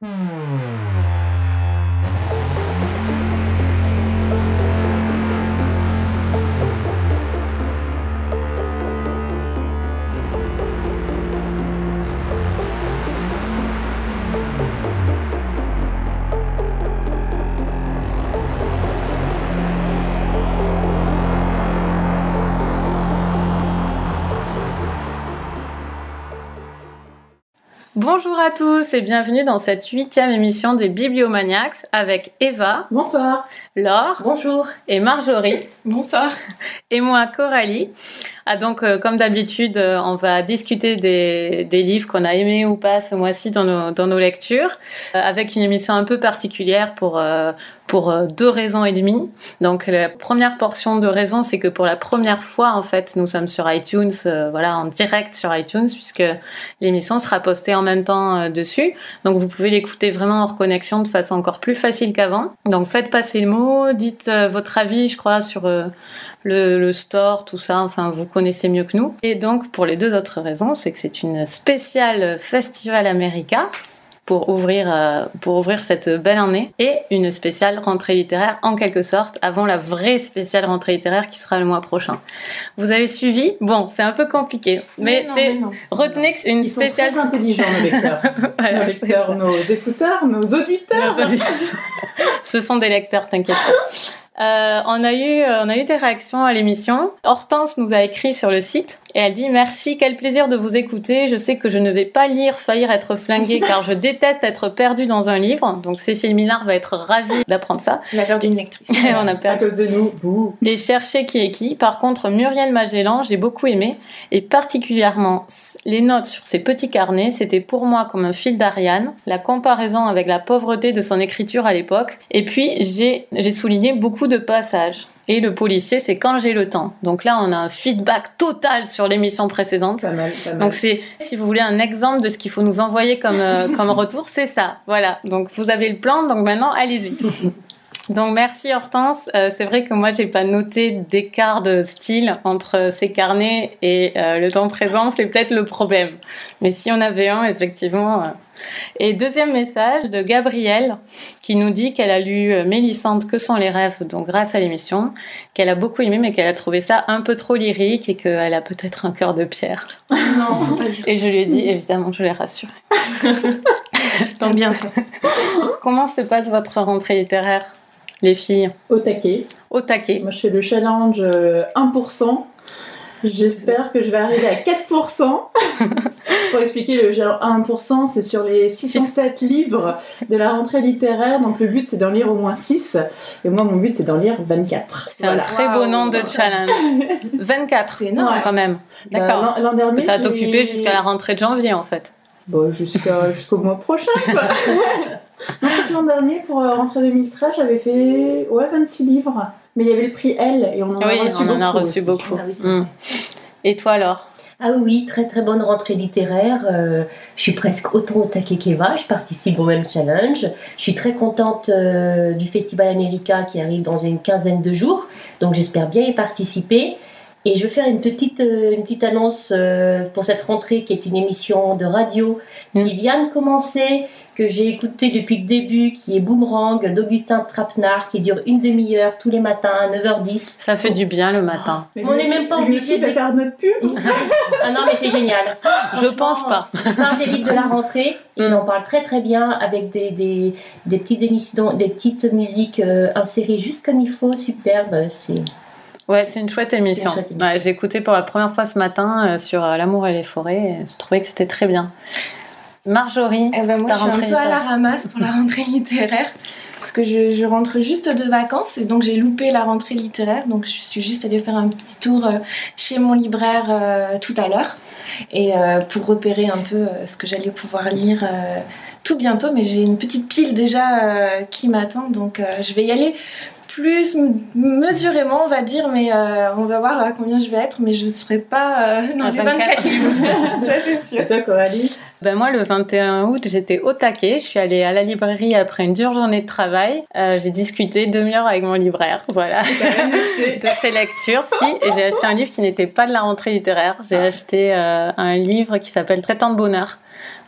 嗯。Bonjour à tous et bienvenue dans cette huitième émission des Bibliomaniacs avec Eva. Bonsoir. Laure. Bonjour. Et Marjorie. Bonsoir. Et moi, Coralie. Ah, donc, euh, comme d'habitude, euh, on va discuter des, des livres qu'on a aimés ou pas ce mois-ci dans nos, dans nos lectures, euh, avec une émission un peu particulière pour, pour deux raisons et demie. Donc, la première portion de raison, c'est que pour la première fois, en fait, nous sommes sur iTunes, voilà, en direct sur iTunes, puisque l'émission sera postée en même temps dessus. Donc, vous pouvez l'écouter vraiment hors connexion de façon encore plus facile qu'avant. Donc, faites passer le mot, dites votre avis, je crois, sur le, le, store, tout ça. Enfin, vous connaissez mieux que nous. Et donc, pour les deux autres raisons, c'est que c'est une spéciale Festival America pour ouvrir, euh, pour ouvrir cette belle année et une spéciale rentrée littéraire en quelque sorte avant la vraie spéciale rentrée littéraire qui sera le mois prochain. Vous avez suivi? Bon, c'est un peu compliqué, mais, c'est retenez que une Ils spéciale. Sont très intelligents nos lecteurs, Voilà, nos lecteurs, nos écouteurs, nos auditeurs. Nos auditeurs. Ce sont des lecteurs, t'inquiète pas. Euh, on a eu, euh, on a eu des réactions à l'émission. Hortense nous a écrit sur le site et elle dit merci, quel plaisir de vous écouter. Je sais que je ne vais pas lire faillir être flinguée car je déteste être perdue dans un livre. Donc Cécile Millard va être ravie d'apprendre ça. On a perdu une lectrice. on a À perdu. cause de nous, bouh. Et chercher qui est qui. Par contre, Muriel Magellan, j'ai beaucoup aimé et particulièrement les notes sur ses petits carnets. C'était pour moi comme un fil d'Ariane. La comparaison avec la pauvreté de son écriture à l'époque. Et puis j'ai j'ai souligné beaucoup de passages. Et le policier, c'est quand j'ai le temps. Donc là, on a un feedback total sur l'émission précédente. Pas mal, pas mal. Donc c'est, si vous voulez un exemple de ce qu'il faut nous envoyer comme, euh, comme retour, c'est ça. Voilà. Donc vous avez le plan, donc maintenant allez-y. Donc merci Hortense. Euh, c'est vrai que moi j'ai pas noté d'écart de style entre ces carnets et euh, le temps présent, c'est peut-être le problème. Mais si on avait un, effectivement. Euh. Et deuxième message de Gabrielle qui nous dit qu'elle a lu euh, Mélissande Que sont les rêves, donc grâce à l'émission, qu'elle a beaucoup aimé mais qu'elle a trouvé ça un peu trop lyrique et qu'elle a peut-être un cœur de pierre. Non, faut pas dire Et je lui ai dit évidemment, je l'ai rassurée. T'as bien fait. Comment se passe votre rentrée littéraire, les filles? Au taquet. Au taquet. Moi, je fais le challenge euh, 1%. J'espère que je vais arriver à 4%. Pour expliquer, le challenge 1%, c'est sur les 607 livres de la rentrée littéraire. Donc, le but, c'est d'en lire au moins 6. Et moi, mon but, c'est d'en lire 24. C'est un très beau nom de challenge. 24, C'est énorme. quand même. Bah, D'accord. l'an- L'an dernier, Mais ça va t'occuper jusqu'à la rentrée de janvier en fait. Bon, jusqu'à- jusqu'au mois prochain, quoi. Non, c'est que l'an dernier, pour euh, rentrée 2013, j'avais fait ouais, 26 livres. Mais il y avait le prix L et on en a oui, reçu on beaucoup. en a reçu beaucoup. Ah oui, Mm. Et toi alors? Ah oui, très très bonne rentrée littéraire. Euh, je suis presque autant au taquet qu'Eva. Je participe au même challenge. Je suis très contente euh, du Festival America qui arrive dans une quinzaine de jours. Donc j'espère bien y participer. Et je vais faire une petite, euh, une petite annonce euh, pour cette rentrée qui est une émission de radio qui vient de commencer, que j'ai écoutée depuis le début, qui est Boomerang d'Augustin Trapenard, qui dure une demi-heure tous les matins à 9h10. Ça fait du bien le matin. Mais On n'est même pas obligé de- faire notre pub. Ah non, mais c'est génial. Je pense pas. Il parle des livres de la rentrée. Il Mm. en parle très très bien avec des, des, des petites émissions, des petites musiques euh, insérées juste comme il faut, superbe. C'est Ouais, c'est une chouette émission. C'est une chouette émission. Ouais, j'ai écouté pour la première fois ce matin euh, sur euh, l'amour et les forêts. et Je trouvais que c'était très bien. Marjorie, Eh ben, moi, je suis un peu à la ramasse pour la rentrée littéraire. Parce que je, je rentre juste de vacances et donc j'ai loupé la rentrée littéraire. Donc je suis juste allée faire un petit tour euh, chez mon libraire euh, tout à l'heure. Et euh, pour repérer un peu ce que j'allais pouvoir lire euh, tout bientôt. Mais j'ai une petite pile déjà qui m'attend. Donc je vais y aller plus mesurément, on va dire. Mais euh, on va voir à combien je vais être. Mais je ne serai pas euh, dans À les 24. 24 livres. Ça c'est sûr. Et toi, Coralie? Ben moi, le 21 août, j'étais au taquet. Je suis allée à la librairie après une dure journée de travail. Euh, j'ai discuté demi-heure avec mon libraire. Voilà. de ses lectures, si. Et j'ai acheté un livre qui n'était pas de la rentrée littéraire. J'ai acheté euh, un livre qui s'appelle Traitant de bonheur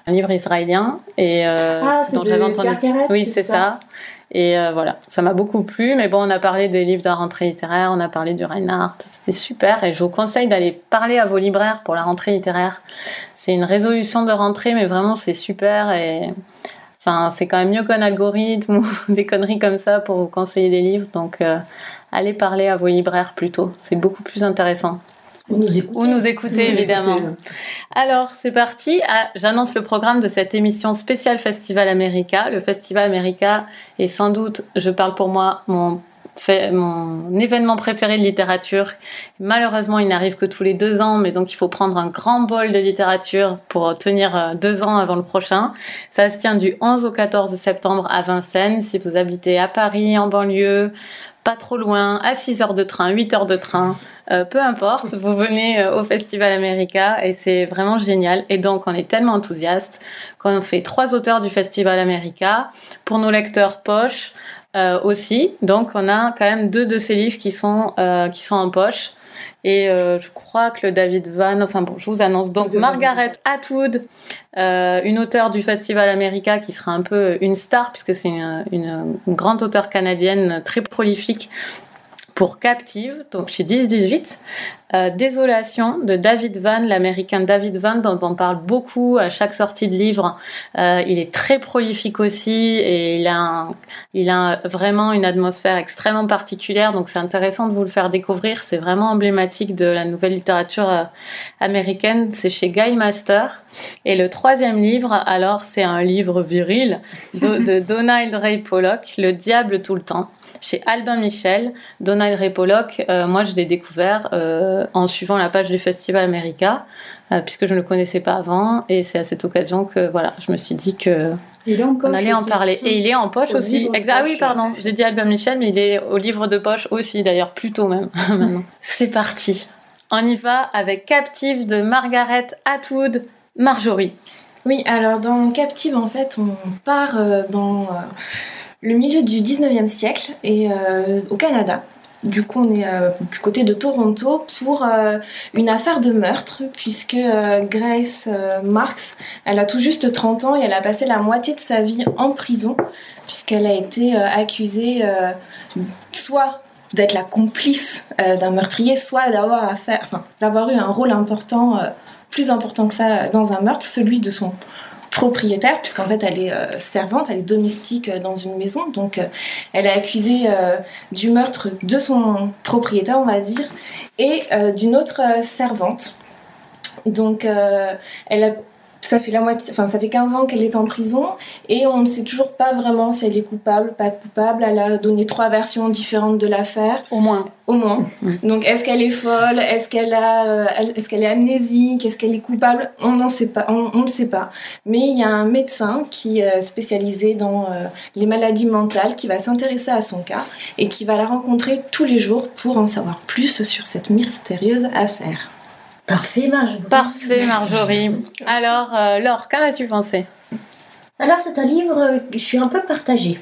un livre israélien et ah, dont j'avais entendu. oui, c'est ça. Et voilà, ça m'a beaucoup plu. Mais bon, on a parlé des livres de rentrée littéraire, on a parlé du Reinhardt, c'était super. Et je vous conseille d'aller parler à vos libraires pour la rentrée littéraire. C'est une résolution de rentrée, mais vraiment c'est super. Et enfin, c'est quand même mieux qu'un algorithme ou des conneries comme ça pour vous conseiller des livres. Donc, allez parler à vos libraires plutôt. C'est beaucoup plus intéressant. Ou nous écouter. Ou nous écouter, évidemment. Alors, c'est parti. Ah, j'annonce le programme de cette émission spéciale Festival America. Le Festival America est sans doute, je parle pour moi, mon mon événement préféré de littérature. Malheureusement, il n'arrive que tous les deux ans, mais donc il faut prendre un grand bol de littérature pour tenir euh, deux ans avant le prochain. Ça se tient du 11 au 14 septembre à Vincennes. Si vous habitez à Paris, en banlieue, pas trop loin, à 6 heures de train, 8 heures de train, euh, peu importe, vous venez euh, au Festival America et c'est vraiment génial. Et donc on est tellement enthousiaste qu'on fait trois auteurs du Festival America pour nos lecteurs poche euh, aussi. Donc on a quand même deux de ces livres qui sont qui sont en poche. Et euh, je crois que le David Van, enfin bon, je vous annonce donc Margaret Atwood, euh, une auteure du Festival America qui sera un peu une star puisque c'est une, une, une grande auteure canadienne très prolifique pour Captive, donc chez 10-18. Euh, Désolation de David Van, l'américain David Van, dont on parle beaucoup à chaque sortie de livre. Euh, il est très prolifique aussi et il a, il a vraiment une atmosphère extrêmement particulière, donc c'est intéressant de vous le faire découvrir. C'est vraiment emblématique de la nouvelle littérature euh, américaine. C'est chez Guy Master. Et le troisième livre, alors, c'est un livre viril de, de Donald Ray Pollock, Le diable tout le temps chez Albin Michel, Donald Ray Pollock. Euh, moi, je l'ai découvert euh, en suivant la page du Festival America, euh, puisque je ne le connaissais pas avant. Et c'est à cette occasion que voilà, je me suis dit que on allait en parler. Et il est en poche aussi. Exact. Ah oui, pardon. J'ai dit Albin Michel, mais il est au livre de poche aussi, d'ailleurs, plutôt même. c'est parti. On y va avec Captive de Margaret Atwood, Marjorie. Oui, alors dans Captive, en fait, on part dans le milieu du 19e siècle et euh, au Canada. Du coup, on est euh, du côté de Toronto pour euh, une affaire de meurtre, puisque Grace Marks, elle a tout juste 30 ans et elle a passé la moitié de sa vie en prison, puisqu'elle a été accusée soit d'être la complice d'un meurtrier, soit d'avoir d'avoir eu un rôle important, plus important que ça dans un meurtre, celui de son propriétaire, puisqu'en fait elle est euh, servante, elle est domestique euh, dans une maison, donc euh, elle est accusée du meurtre de son propriétaire, on va dire, et d'une autre servante. Donc elle a ça fait la moitié, enfin ça fait 15 ans qu'elle est en prison et on ne sait toujours pas vraiment si elle est coupable, pas coupable. Elle a donné trois versions différentes de l'affaire. Au moins. Au moins. Donc est-ce qu'elle est folle? Est-ce qu'elle a, euh, est-ce qu'elle est amnésique? Est-ce qu'elle est coupable? On n'en sait pas. On ne sait pas. Mais il y a un médecin qui est spécialisé dans euh, les maladies mentales qui va s'intéresser à son cas et qui va la rencontrer tous les jours pour en savoir plus sur cette mystérieuse affaire. Parfait, Marjorie. Parfait, Marjorie. Alors, euh, Laure, qu'en as-tu pensé? Alors, c'est un livre que je suis un peu partagée.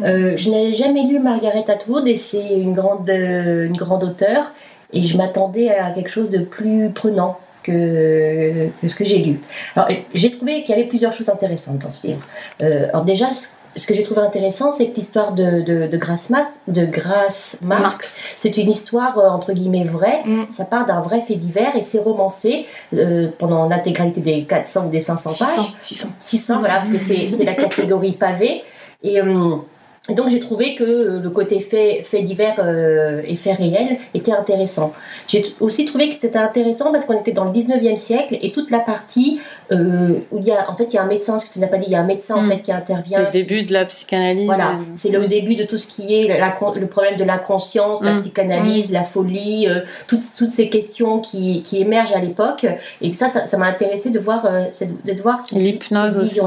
Euh, je n'avais jamais lu Margaret Atwood et c'est une grande, euh, une grande auteure et je m'attendais à quelque chose de plus prenant que, que ce que j'ai lu. Alors, j'ai trouvé qu'il y avait plusieurs choses intéressantes dans ce livre. alors déjà, ce que j'ai trouvé intéressant, c'est que l'histoire de, de, de, Grace, de Grace Marx, c'est une histoire euh, entre guillemets vraie. Mm. Ça part d'un vrai fait divers et c'est romancé euh, pendant l'intégralité des 400 ou des 500 pages. 600. 600, voilà, parce que c'est la catégorie pavé. Et. Euh, et donc j'ai trouvé que euh, le côté fait, fait divers euh, et fait réel était intéressant. J'ai aussi trouvé que c'était intéressant parce qu'on était dans le 19e siècle et toute la partie euh, où il y a en fait il y a un médecin, ce que tu n'as pas dit, il y a un médecin en mm. fait qui intervient. Le début de la psychanalyse. Voilà, c'est le début de tout ce qui est le problème de la conscience, la mm. psychanalyse, mm. la folie, toutes, toutes ces questions qui, qui émergent à l'époque. Et ça, ça m'a intéressé de voir, de, voir l'hypnose aussi.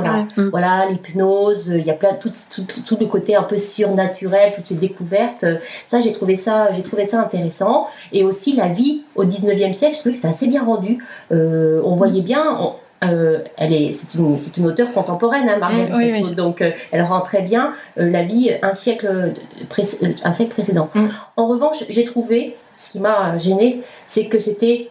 Voilà, l'hypnose, il y a plein tout, tout, tout le côté un peu surnaturel, toutes ces découvertes. Ça, j'ai trouvé ça, j'ai trouvé ça intéressant. Et aussi la vie au 19e siècle, je trouvais que c'est assez bien rendu. Euh, on voyait bien. Euh, elle est, c'est une, c'est une auteure contemporaine, hein, mm, donc euh, elle rend très bien la vie un siècle, un siècle précédent. Mm. En revanche, j'ai trouvé, ce qui m'a gêné, c'est que c'était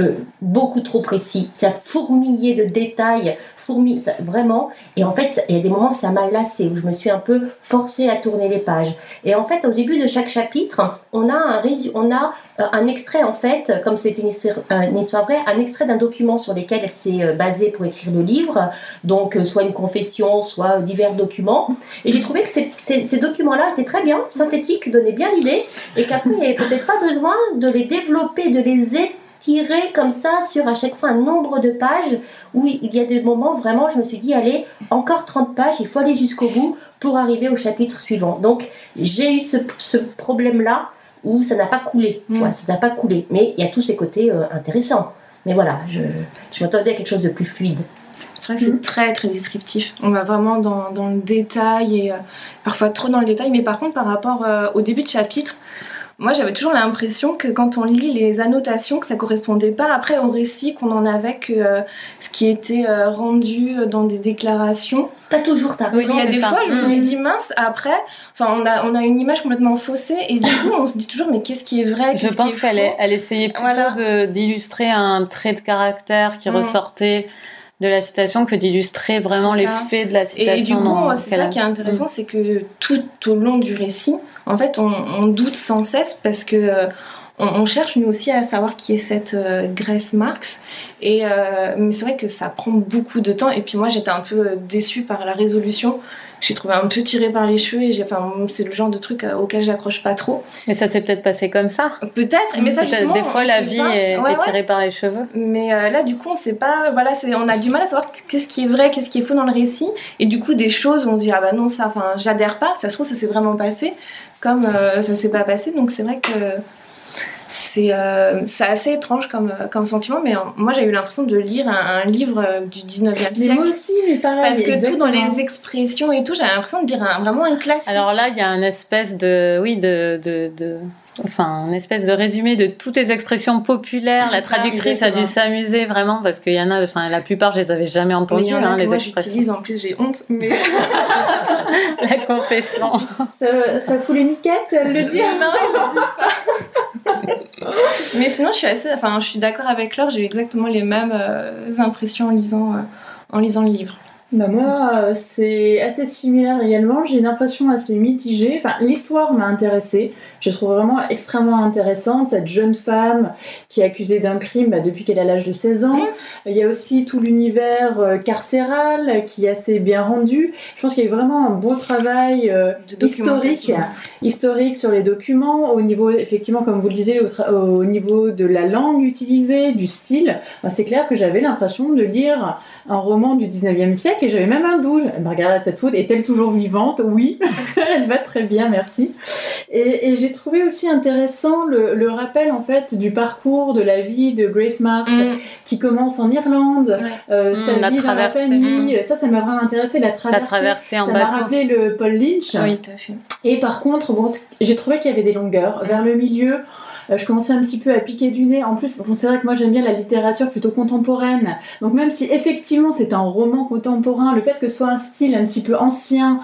euh, beaucoup trop précis. Ça fourmillé de détails, fourmi, vraiment. Et en fait, il y a des moments ça m'a lassé, où je me suis un peu forcée à tourner les pages. Et en fait, au début de chaque chapitre, on a un, on a euh, un extrait, en fait, comme c'est une histoire, vraie, un extrait d'un document sur lequel elle s'est euh, basée pour écrire le livre. Donc, soit une confession, soit divers documents. Et j'ai trouvé que ces, ces documents-là étaient très bien, synthétiques, donnaient bien l'idée, et qu'après, il n'y avait peut-être pas besoin de les développer, de les étaler tirer comme ça sur à chaque fois un nombre de pages où il y a des moments vraiment, je me suis dit, allez, encore 30 pages, il faut aller jusqu'au bout pour arriver au chapitre suivant. Donc j'ai eu ce, problème-là où ça n'a pas coulé. Mm. ça n'a pas coulé. Mais il y a tous ces côtés euh, intéressants. Mais voilà, je, je m'attendais à quelque chose de plus fluide. C'est vrai que c'est mm. très très descriptif. On va vraiment dans, dans le détail et euh, parfois trop dans le détail. Mais par contre, par rapport euh, au début de chapitre, moi j'avais toujours l'impression que quand on lit les annotations, que ça correspondait pas après au récit qu'on en avait que euh, ce qui était euh, rendu dans des déclarations. Pas toujours, t'as Il y a des fois, je me suis dit mince, après, enfin, on a, on a une image complètement faussée et du coup, on se dit toujours mais qu'est-ce qui est vrai Je pense qu'elle elle essayait plutôt d'illustrer un trait de caractère qui mm. ressortait de la citation que d'illustrer vraiment les faits de la citation. Et du coup, c'est ça qui est intéressant, mm. c'est que tout au long du récit, en fait, on, doute sans cesse parce que euh, on, cherche nous aussi à savoir qui est cette euh, Grace Marx. Et euh, mais c'est vrai que ça prend beaucoup de temps. Et puis moi, j'étais un peu déçue par la résolution. J'ai trouvé un peu tiré par les cheveux et enfin, c'est le genre de truc auquel j'accroche pas trop. Mais ça s'est peut-être passé comme ça. Peut-être, mais ça justement. Des fois, la vie est, tirée par les cheveux. Mais là, du coup, on sait pas. Voilà, c'est, on a du mal à savoir qu'est-ce qui est vrai, qu'est-ce qui est faux dans le récit. Et du coup, des choses, on se dit ah bah non, ça, enfin, j'adhère pas. Ça se trouve, ça s'est vraiment passé comme euh, ça s'est pas passé. Donc c'est vrai que c'est euh, assez étrange comme, euh, comme sentiment, mais moi j'ai eu l'impression de lire un, livre du 19e siècle. Mais moi aussi, mais pareil. Parce que tout dans les expressions et tout, j'ai l'impression de lire vraiment un classique. Alors là, il y a un espèce de. Oui, de, de, de enfin, une espèce de résumé de toutes les expressions populaires. La traductrice a dû s'amuser vraiment parce qu'il y en a, enfin, la plupart, je les avais jamais entendues, hein, les expressions. en plus, j'ai honte, mais. la confession. Ça, ça fout les miquettes, elle le dit. non, elle le dit pas. mais sinon, je suis assez, enfin, je suis d'accord avec Laure, j'ai eu exactement les mêmes euh, impressions en lisant, euh, en lisant le livre. Bah moi, euh, c'est assez similaire également. J'ai une impression assez mitigée. Enfin, l'histoire m'a intéressée. Je trouve vraiment extrêmement intéressante cette jeune femme qui est accusée d'un crime bah, depuis qu'elle a l'âge de 16 ans. Il y a aussi tout l'univers euh, carcéral qui est assez bien rendu. Je pense qu'il y a vraiment un bon travail euh, historique, historique sur les documents au niveau, effectivement, comme vous le disiez, au, niveau de la langue utilisée, du style. Bah, c'est clair que j'avais l'impression de lire un roman du 19e siècle et j'avais même un doute. Margaret Atwood est-elle toujours vivante? Oui, elle va très bien, merci. Et, j'ai trouvé aussi intéressant le, rappel en fait du parcours de la vie de Grace Marks mm. qui commence en Irlande, euh, mm, sa vie dans la famille. Mm. Ça, ça m'a vraiment intéressé la traversée. en ça m'a rappelé le Paul Lynch. Oui, tout à fait. Et par contre, j'ai trouvé qu'il y avait des longueurs vers le milieu. Euh, je commençais un petit peu à piquer du nez. En plus, bon, c'est vrai que moi j'aime bien la littérature plutôt contemporaine. Donc même si effectivement c'est un roman contemporain, le fait que ce soit un style un petit peu ancien,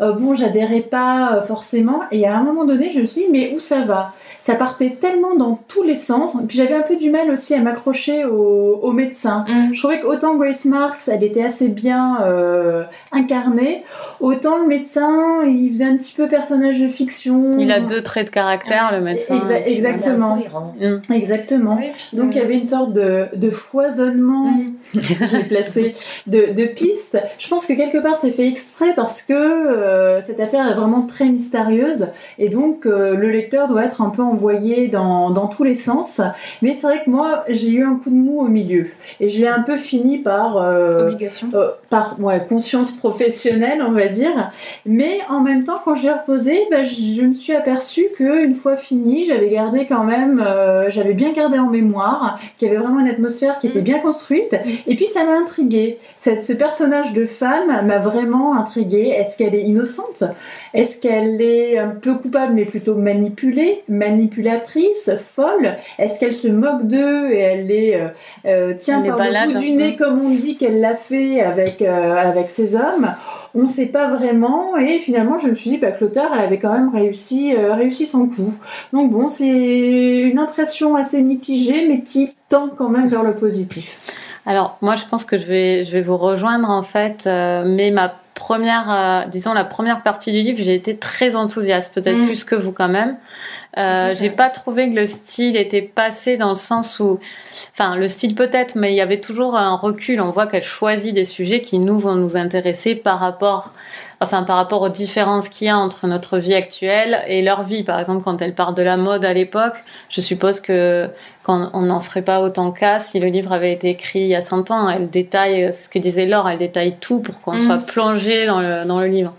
euh, bon, j'adhérais pas euh, forcément. Et à un moment donné, je me suis dit, mais où ça va? Ça partait tellement dans tous les sens. Puis j'avais un peu du mal aussi à m'accrocher au, médecin. Mm. Je trouvais qu'autant Grace Marks, elle était assez bien euh, incarnée, autant le médecin, il faisait un petit peu personnage de fiction. Il a deux traits de caractère, le médecin. exactement. Mm. Exactement. Donc il y avait une sorte de, de foisonnement, mm. j'ai placé, de, de pistes. Je pense que quelque part c'est fait exprès parce que euh, cette affaire est vraiment très mystérieuse et donc euh, le lecteur doit être un peu envoyé dans, dans tous les sens. Mais c'est vrai que moi, j'ai eu un coup de mou au milieu. Et j'ai un peu fini par... Euh, Obligation. Euh, par ouais, conscience professionnelle, on va dire. Mais en même temps, quand j'ai reposé, bah, je me suis aperçue qu'une fois fini, j'avais gardé quand même... Euh, j'avais bien gardé en mémoire qu'il y avait vraiment une atmosphère qui était mm. bien construite. Et puis ça m'a intriguée. Cette, ce personnage de femme m'a vraiment intriguée. Est-ce qu'elle est innocente? Est-ce qu'elle est un peu coupable mais plutôt manipulée, manipulatrice, folle? Est-ce qu'elle se moque d'eux et elle les euh, euh, tient par le bout du nez, comme on dit qu'elle l'a fait avec avec, avec ces hommes on ne sait pas vraiment et finalement je me suis dit bah, que l'auteur elle avait quand même réussi, réussi son coup. Donc bon c'est une impression assez mitigée mais qui tend quand même vers le positif. Alors moi je pense que je vais, je vais vous rejoindre en fait, mais ma première, disons la première partie du livre, j'ai été très enthousiaste, peut-être mm. plus que vous quand même. Euh, j'ai pas trouvé que le style était passé dans le sens où, enfin, le style peut-être, mais il y avait toujours un recul. On voit qu'elle choisit des sujets qui nous vont nous intéresser par rapport, enfin, par rapport aux différences qu'il y a entre notre vie actuelle et leur vie. Par exemple, quand elle parle de la mode à l'époque, je suppose que quand on n'en ferait pas autant cas si le livre avait été écrit il y a 100 ans. Elle détaille ce que disait Laure, elle détaille tout pour qu'on mm. soit plongé dans le, dans le livre.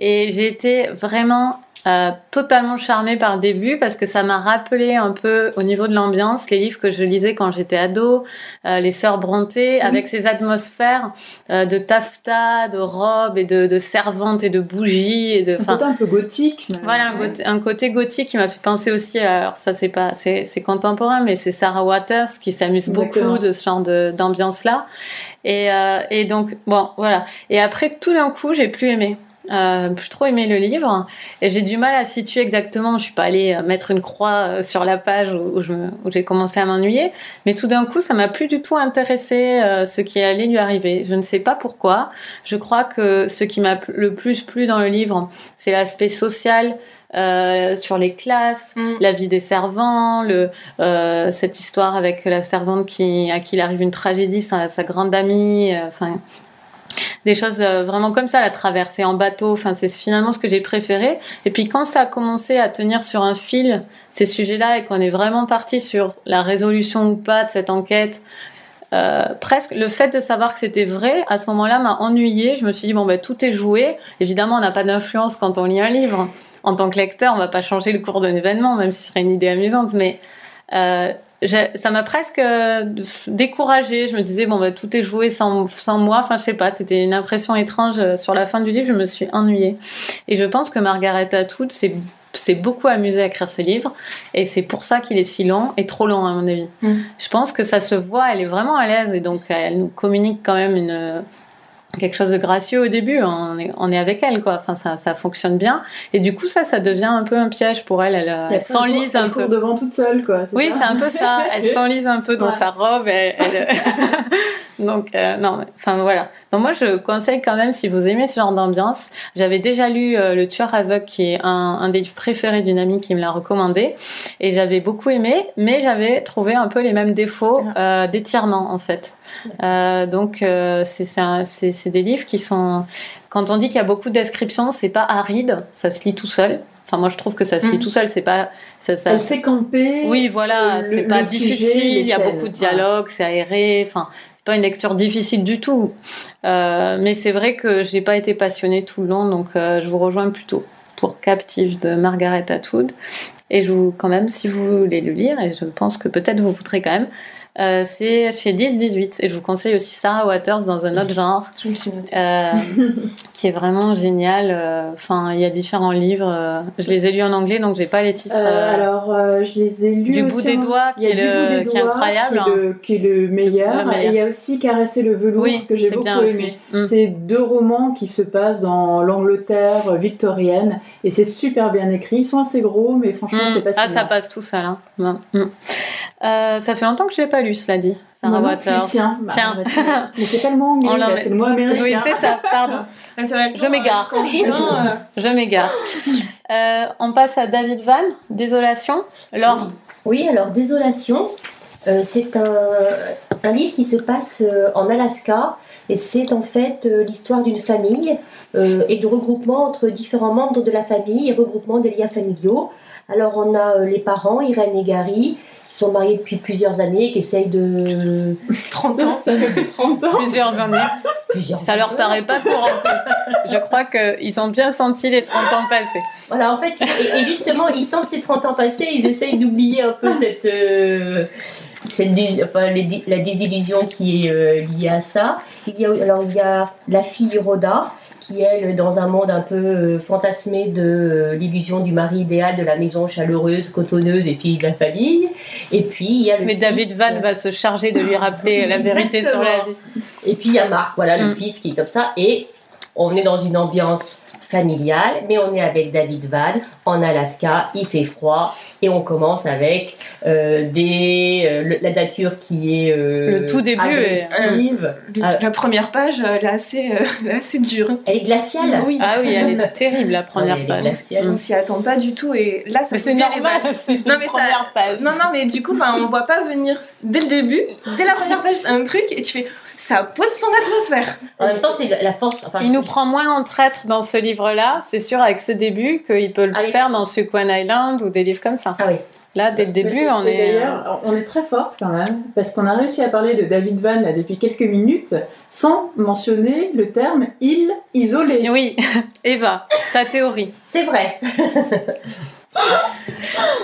Et j'ai été vraiment euh, totalement charmée par le début parce que ça m'a rappelé un peu au niveau de l'ambiance les livres que je lisais quand j'étais ado, euh, les sœurs Brontë, avec ces atmosphères euh, de taffetas, de robes et de, de, servantes et de bougies et de. Un côté un peu gothique. Voilà, un, côté, gothique qui m'a fait penser aussi. À, alors ça c'est pas, c'est, contemporain, mais c'est Sarah Waters qui s'amuse beaucoup de ce genre de, d'ambiance là. Et, euh, et donc bon voilà. Et après tout d'un coup j'ai plus aimé. Euh, plus trop aimé le livre et j'ai du mal à situer exactement. Je suis pas allée euh, mettre une croix euh, sur la page où, j'ai commencé à m'ennuyer, mais tout d'un coup, ça m'a plus du tout intéressé euh, ce qui allait lui arriver. Je ne sais pas pourquoi. Je crois que ce qui m'a le plus plu dans le livre, c'est l'aspect social. Euh, sur les classes, mm. la vie des servants, le, cette histoire avec la servante qui, à qui il arrive une tragédie, sa, sa grande amie, enfin des choses euh, vraiment comme ça, la traversée en bateau. Enfin, c'est finalement ce que j'ai préféré. Et puis quand ça a commencé à tenir sur un fil ces sujets-là et qu'on est vraiment parti sur la résolution ou pas de cette enquête, euh, presque le fait de savoir que c'était vrai à ce moment-là m'a ennuyé. Je me suis dit bon ben tout est joué. Évidemment, on n'a pas d'influence quand on lit un livre. En tant que lecteur, on va pas changer le cours d'un événement, même si ce serait une idée amusante, mais euh, ça m'a presque euh, découragée. Je me disais bon bah tout est joué sans, sans moi. Enfin je sais pas, c'était une impression étrange euh, sur la fin du livre. Je me suis ennuyée. Et je pense que Margaret Atwood s'est beaucoup amusée à écrire ce livre et c'est pour ça qu'il est si long et trop long à mon avis. Mm. Je pense que ça se voit, elle est vraiment à l'aise et donc elle nous communique quand même une quelque chose de gracieux au début. On est, on est avec elle, quoi. Enfin, ça, ça fonctionne bien. Et du coup, ça, ça devient un peu un piège pour elle. Elle, elle s'enlise un peu. devant toute seule, quoi. Oui, c'est un peu ça. Elle s'enlise un peu dans sa robe. Elle, Donc, euh, non, enfin voilà. Donc moi, je conseille quand même, si vous aimez ce genre d'ambiance, j'avais déjà lu euh, Le Tueur aveugle, qui est un, un des livres préférés d'une amie qui me l'a recommandé, et j'avais beaucoup aimé, mais j'avais trouvé un peu les mêmes défauts ah. euh, d'étirement en fait. Euh, donc c'est des livres qui sont, quand on dit qu'il y a beaucoup de descriptions, c'est pas aride, ça se lit tout seul. Enfin, moi, je trouve que ça se lit mm. tout seul. C'est pas. Ça, ça... Elle sait camper. Oui, voilà. C'est pas difficile. il y a beaucoup de dialogues. C'est aéré. Enfin, c'est pas une lecture difficile du tout. Euh, mais c'est vrai que j'ai pas été passionnée tout le long, donc euh, je vous rejoins plutôt pour Captive de Margaret Atwood. Et je vous, quand même, si vous voulez le lire, et je pense que peut-être vous voudrez quand même, euh, c'est chez 10-18 et je vous conseille aussi Sarah Waters dans un autre genre euh, qui est vraiment génial. Euh, enfin, il y a différents livres. Je les ai lus en anglais donc j'ai pas les titres. alors, je les ai lus du bout des doigts qui, est, le... qui est incroyable, qui est le, meilleur. Et il y a aussi Caresser le velours que j'ai beaucoup aimé. Mm. C'est deux romans qui se passent dans l'Angleterre victorienne et c'est super bien écrit. Ils sont assez gros mais franchement mm. c'est passionnant. Ah, ça passe tout ça là. Mm. Euh, ça fait longtemps que je l'ai pas lu, cela dit. Sarah Waters. Tiens, bah, tiens. mais c'est tellement anglais, c'est le mot américain. Oui, c'est ça. Pardon. je m'égare. Je m'égare. Euh, on passe à David Van, Désolation. Alors. Oui, alors Désolation, euh, c'est un, un, livre qui se passe en Alaska et c'est en fait l'histoire d'une famille et de regroupement entre différents membres de la famille et regroupement des liens familiaux. Alors on a les parents, Irène et Gary, qui sont mariés depuis plusieurs années, qui essayent de... 30 ans, ça fait 30 ans. Plusieurs années. ça leur paraît pas plus. Je crois qu'ils ont bien senti les 30 ans passés. Voilà, en fait, et, justement, ils sentent les 30 ans passés, ils essayent d'oublier un peu cette... Euh, cette enfin, la désillusion qui est euh, liée à ça. Il y a, alors, il y a la fille Rhoda, qui elle, dans un monde un peu euh, fantasmé de euh, l'illusion du mari idéal, de la maison chaleureuse, cotonneuse et puis de la famille. Et puis il y a le Mais fils, David Van euh, va se charger de lui rappeler la vérité sur la vie. Et puis il y a Marc, voilà, le Mm. fils qui est comme ça. Et on est dans une ambiance familiale, mais on est avec David Van en Alaska, il fait froid, et on commence avec euh, des, euh, le- la nature qui est euh, Le tout début est-. La première page, elle est assez, euh, assez dure. Elle est glaciale. Oui. Ah oui, elle est terrible la première elle est page. glaciale. On s'y attend pas du tout et là ça c'est normal, c'est une Non, mais ça- première page. Non non mais du coup on voit pas venir dès le début, dès la première page un truc et tu fais ça pose son atmosphère. En même temps, c'est la force. Enfin, Il nous prend moins en traître dans ce livre-là, c'est sûr, avec ce début, qu'il peut le Ah oui. faire dans Suquan Island ou des livres comme ça. Ah oui. Là, dès le début, on est. D'ailleurs, on est très forte quand même, parce qu'on a réussi à parler de David Van là, depuis quelques minutes sans mentionner le terme île isolée. Oui, Eva, ta théorie. C'est vrai.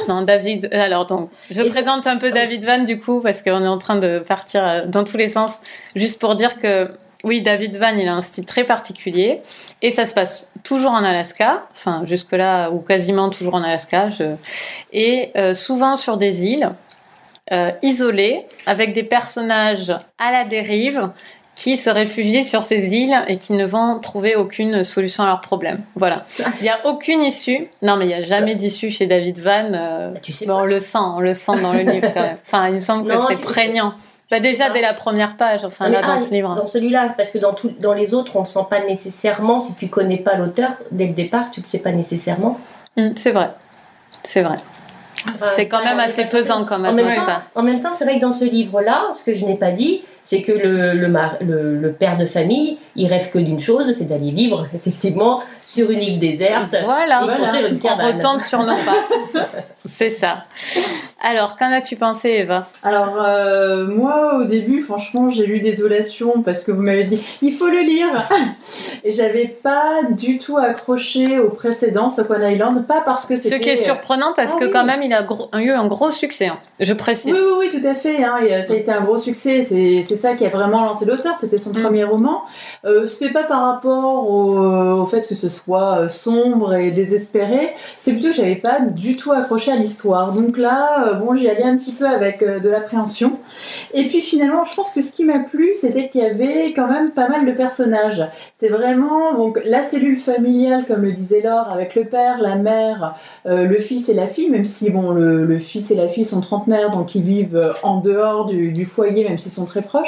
Non, David. Alors, donc, je Et- présente un peu David Van du coup, parce qu'on est en train de partir euh, dans tous les sens, juste pour dire que oui, David Van, il a un style très particulier, et ça se passe toujours en Alaska, enfin jusque-là ou quasiment toujours en Alaska, je... et euh, souvent sur des îles euh, isolées, avec des personnages à la dérive qui se réfugient sur ces îles et qui ne vont trouver aucune solution à leurs problèmes. Voilà. Il n'y a aucune issue. Non, mais il n'y a jamais d'issue chez David Van. euh, Tu sais Bon, on le sent, on le sent dans le livre quand même. Enfin, il me semble que c'est prégnant. Bah, déjà dès la première page, enfin là dans ah, ce livre. Dans celui-là, parce que dans, tout, dans les autres, on ne sent pas nécessairement, si tu connais pas l'auteur, dès le départ, tu ne le sais pas nécessairement. Hum, c'est vrai, c'est vrai. Enfin, c'est quand même assez pesant comme En même, temps, en même temps, c'est vrai que dans ce livre-là, ce que je n'ai pas dit, c'est que le, le, mar- le, le père de famille, il rêve que d'une chose, c'est d'aller vivre, effectivement, sur une île déserte. Voilà, et construire une on cabane. retombe sur nos pattes. c'est ça. Alors, qu'en as-tu pensé, Eva? Alors, euh, moi, au début, franchement, j'ai lu Désolation parce que vous m'avez dit il faut le lire. Et j'avais pas du tout accroché au précédent, Swan Island, pas parce que Ce c'était. qui est surprenant parce Ah que oui. quand même, il a gros- eu un gros succès. hein. Je précise. Oui, oui, oui, tout à fait. Hein, et, euh, ça a été un gros succès. C'est c'est ça qui a vraiment lancé l'auteur. C'était son Mm. premier roman. Euh, C'était pas par rapport au, au fait que ce soit euh, sombre et désespéré. C'est plutôt que j'avais pas du tout accroché à l'histoire. Donc là, euh, bon, j'y allais un petit peu avec euh, de l'appréhension. Et puis finalement, je pense que ce qui m'a plu, c'était qu'il y avait quand même pas mal de personnages. C'est vraiment donc la cellule familiale, comme le disait Laure, avec le père, la mère, euh, le fils et la fille, même si bon, le, le fils et la fille sont trentenaires, donc ils vivent euh, en dehors du, du foyer, même s'ils sont très proches.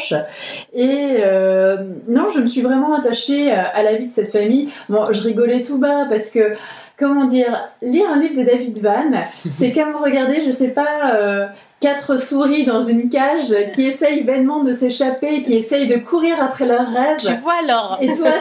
Et euh, non, je me suis vraiment attachée à, la vie de cette famille. Bon, je rigolais tout bas parce que, comment dire, lire un livre de David Van, c'est comme regarder, je sais pas. euh, Quatre souris dans une cage qui essayent vainement de s'échapper, qui essayent de courir après leurs rêves. Tu vois, alors Et toi,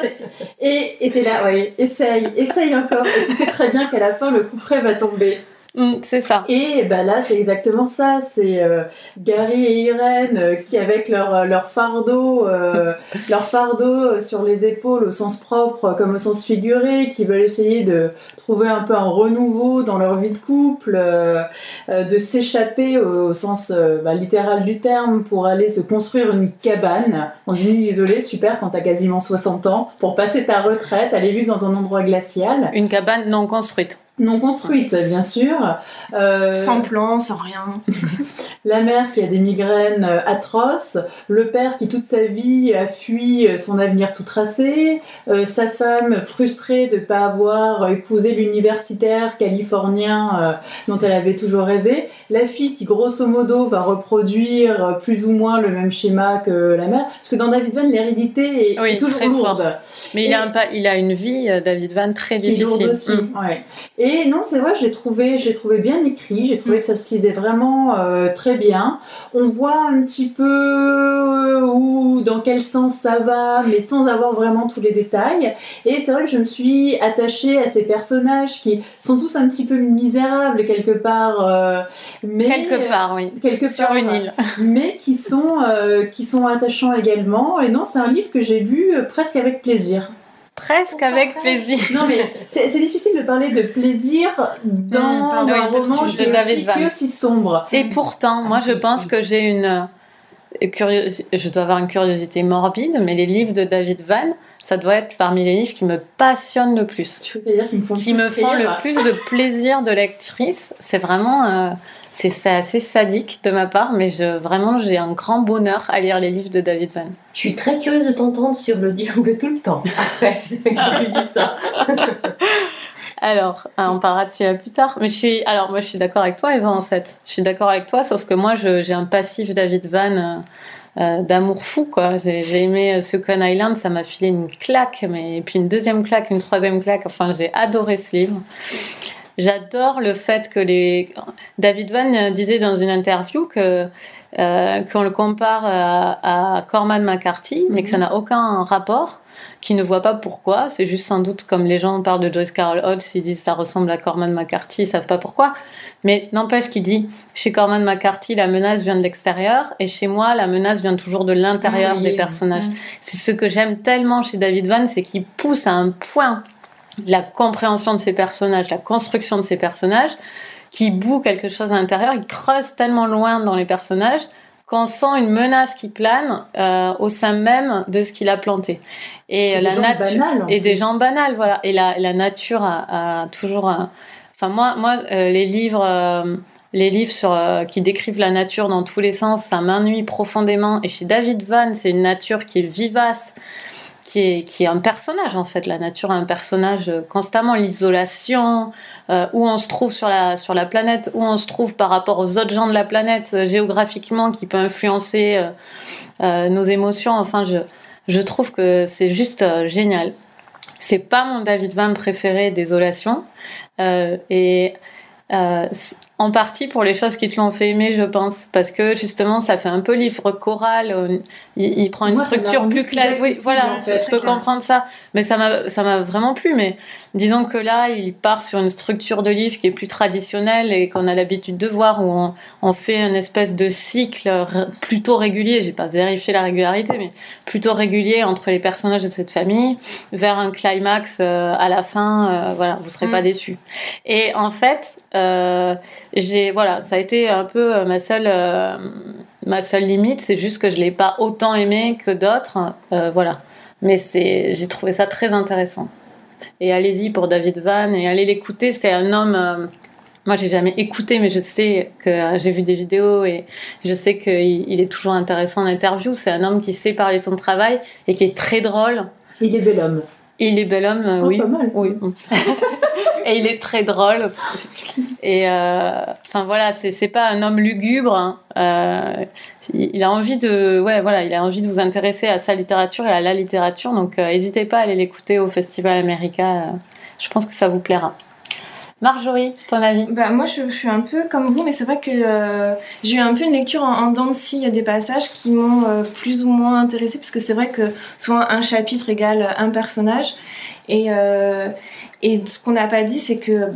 et t'es là, oui, essaye, essaye encore. Et tu sais très bien qu'à la fin, le coup près va tomber. Hum, C'est ça. Et bah là, c'est exactement ça. C'est euh, Gary et Irène euh, qui, avec leur, leur fardeau, euh, leur fardeau euh, sur les épaules au sens propre comme au sens figuré, qui veulent essayer de trouver un peu un renouveau dans leur vie de couple, euh, euh, de s'échapper au, au sens euh, bah, littéral du terme pour aller se construire une cabane dans une île isolée, super quand t'as quasiment 60 ans, pour passer ta retraite, aller vivre dans un endroit glacial, Une cabane non construite. Non construite bien sûr. Euh, Sans plan, sans rien. la mère qui a des migraines euh, atroces, le père qui toute sa vie a fui euh, son avenir tout tracé, euh, sa femme frustrée de ne pas avoir épousé l'universitaire californien euh, dont elle avait toujours rêvé, la fille qui grosso modo va reproduire plus ou moins le même schéma que la mère, parce que dans David Van l'hérédité est, Oui, est toujours très lourde. forte. Mais il a, un pas, il a une vie, David Van, très qui est lourde difficile. aussi. Ouais. Et non, c'est vrai, j'ai trouvé, j'ai trouvé bien écrit, j'ai trouvé Mm. que ça se lisait vraiment euh, très bien. On voit un petit peu euh, où, dans quel sens ça va, mais sans avoir vraiment tous les détails. Et c'est vrai que je me suis attachée à ces personnages qui sont tous un petit peu misérables quelque part, euh, mais Quelque part, oui. quelque Sur part, une île. mais qui sont euh, qui sont attachants également. Et non, c'est un livre que j'ai lu presque avec plaisir. Presque avec plaisir. Non mais c'est difficile de parler de plaisir dans Hum, pardon, un oui, roman de qui est, David aussi, sombre. Et pourtant, moi, je si, pense que j'ai une. je dois avoir une curiosité morbide, mais les livres de David Van, ça doit être parmi les livres qui me passionnent le plus. Tu veux dire qu'ils me font, qui me font le plus de plaisir de lectrice. C'est vraiment, euh, c'est assez sadique de ma part, mais je, vraiment j'ai un grand bonheur à lire les livres de David Van. Je suis très curieuse de t'entendre sur le diable tout le temps. Après, dis ça. Alors, hein, on parlera de celui-là plus tard. Mais je suis, alors moi, je suis d'accord avec toi, Eva, en fait. Je suis d'accord avec toi, sauf que moi, j'ai un passif David Van euh, euh, d'amour fou, quoi. J'ai aimé euh, Second Island, ça m'a filé une claque, mais et puis une deuxième claque, une troisième claque. Enfin, j'ai adoré ce livre. J'adore le fait que les. David Van disait dans une interview que qu'on le compare à, à Corman McCarthy, mais que ça n'a aucun rapport qui ne voient pas pourquoi. C'est juste sans doute comme les gens parlent de Joyce Carol Oates, ils disent ça ressemble à Corman McCarthy, ils savent pas pourquoi. Mais n'empêche qu'il dit chez Corman McCarthy, la menace vient de l'extérieur et chez moi, la menace vient toujours de l'intérieur des personnages. C'est ce que j'aime tellement chez David Van, c'est qu'il pousse à un point la compréhension de ses personnages, la construction de ses personnages, qui boue quelque chose à l'intérieur, il creuse tellement loin dans les personnages qu'on sent une menace qui plane euh, au sein même de ce qu'il a planté. Et, la nature et des gens banals, voilà. Et la, la nature a, a toujours. Enfin moi, moi, euh, les livres. Euh, les livres sur, qui décrivent la nature dans tous les sens, ça m'ennuie profondément. Et chez David Van, c'est une nature qui est vivace, qui est, un personnage en fait. La nature est un personnage constamment. L'isolation, euh, où on se trouve sur la, sur la planète, où on se trouve par rapport aux autres gens de la planète euh, géographiquement, qui peut influencer euh, nos émotions. Enfin, je, je trouve que c'est juste génial. C'est pas mon David Van préféré, Désolation. et en partie pour les choses qui te l'ont fait aimer, je pense, parce que justement, ça fait un peu livre choral. Euh, il, prend une structure plus claire. Oui, voilà, je peux comprendre ça, mais ça m'a, ça m'a vraiment plu. Mais disons que là, il part sur une structure de livre qui est plus traditionnelle et qu'on a l'habitude de voir, où on, on, fait une espèce de cycle plutôt régulier. J'ai pas vérifié la régularité, mais plutôt régulier entre les personnages de cette famille, vers un climax euh, à la fin. Euh, voilà, vous serez pas mm. déçus. Et en fait. Euh, j'ai voilà, ça a été un peu euh, ma seule euh, ma seule limite, c'est juste que je l'ai pas autant aimé que d'autres, euh, voilà. Mais c'est j'ai trouvé ça très intéressant. Et allez-y pour David Van et allez l'écouter, c'est un homme moi, j'ai jamais écouté, mais je sais que j'ai vu des vidéos et je sais qu'il il est toujours intéressant en interview. C'est un homme qui sait parler de son travail et qui est très drôle. Il est bel homme. Il est bel homme, oh, oui. Pas mal. Oui. et il est très drôle. Et euh, enfin voilà, c'est pas un homme lugubre. Hein. Euh, il a envie de, ouais, voilà, il a envie de vous intéresser à sa littérature et à la littérature. Donc, euh, n'hésitez pas à aller l'écouter au Festival America. je pense que ça vous plaira. Marjorie, ton avis? Bah, Moi, je, suis un peu comme vous, mais c'est vrai que j'ai eu un peu une lecture en, en dents Il y a des passages qui m'ont plus ou moins intéressée, parce que c'est vrai que souvent un chapitre égale un personnage. Et, et ce qu'on n'a pas dit, c'est que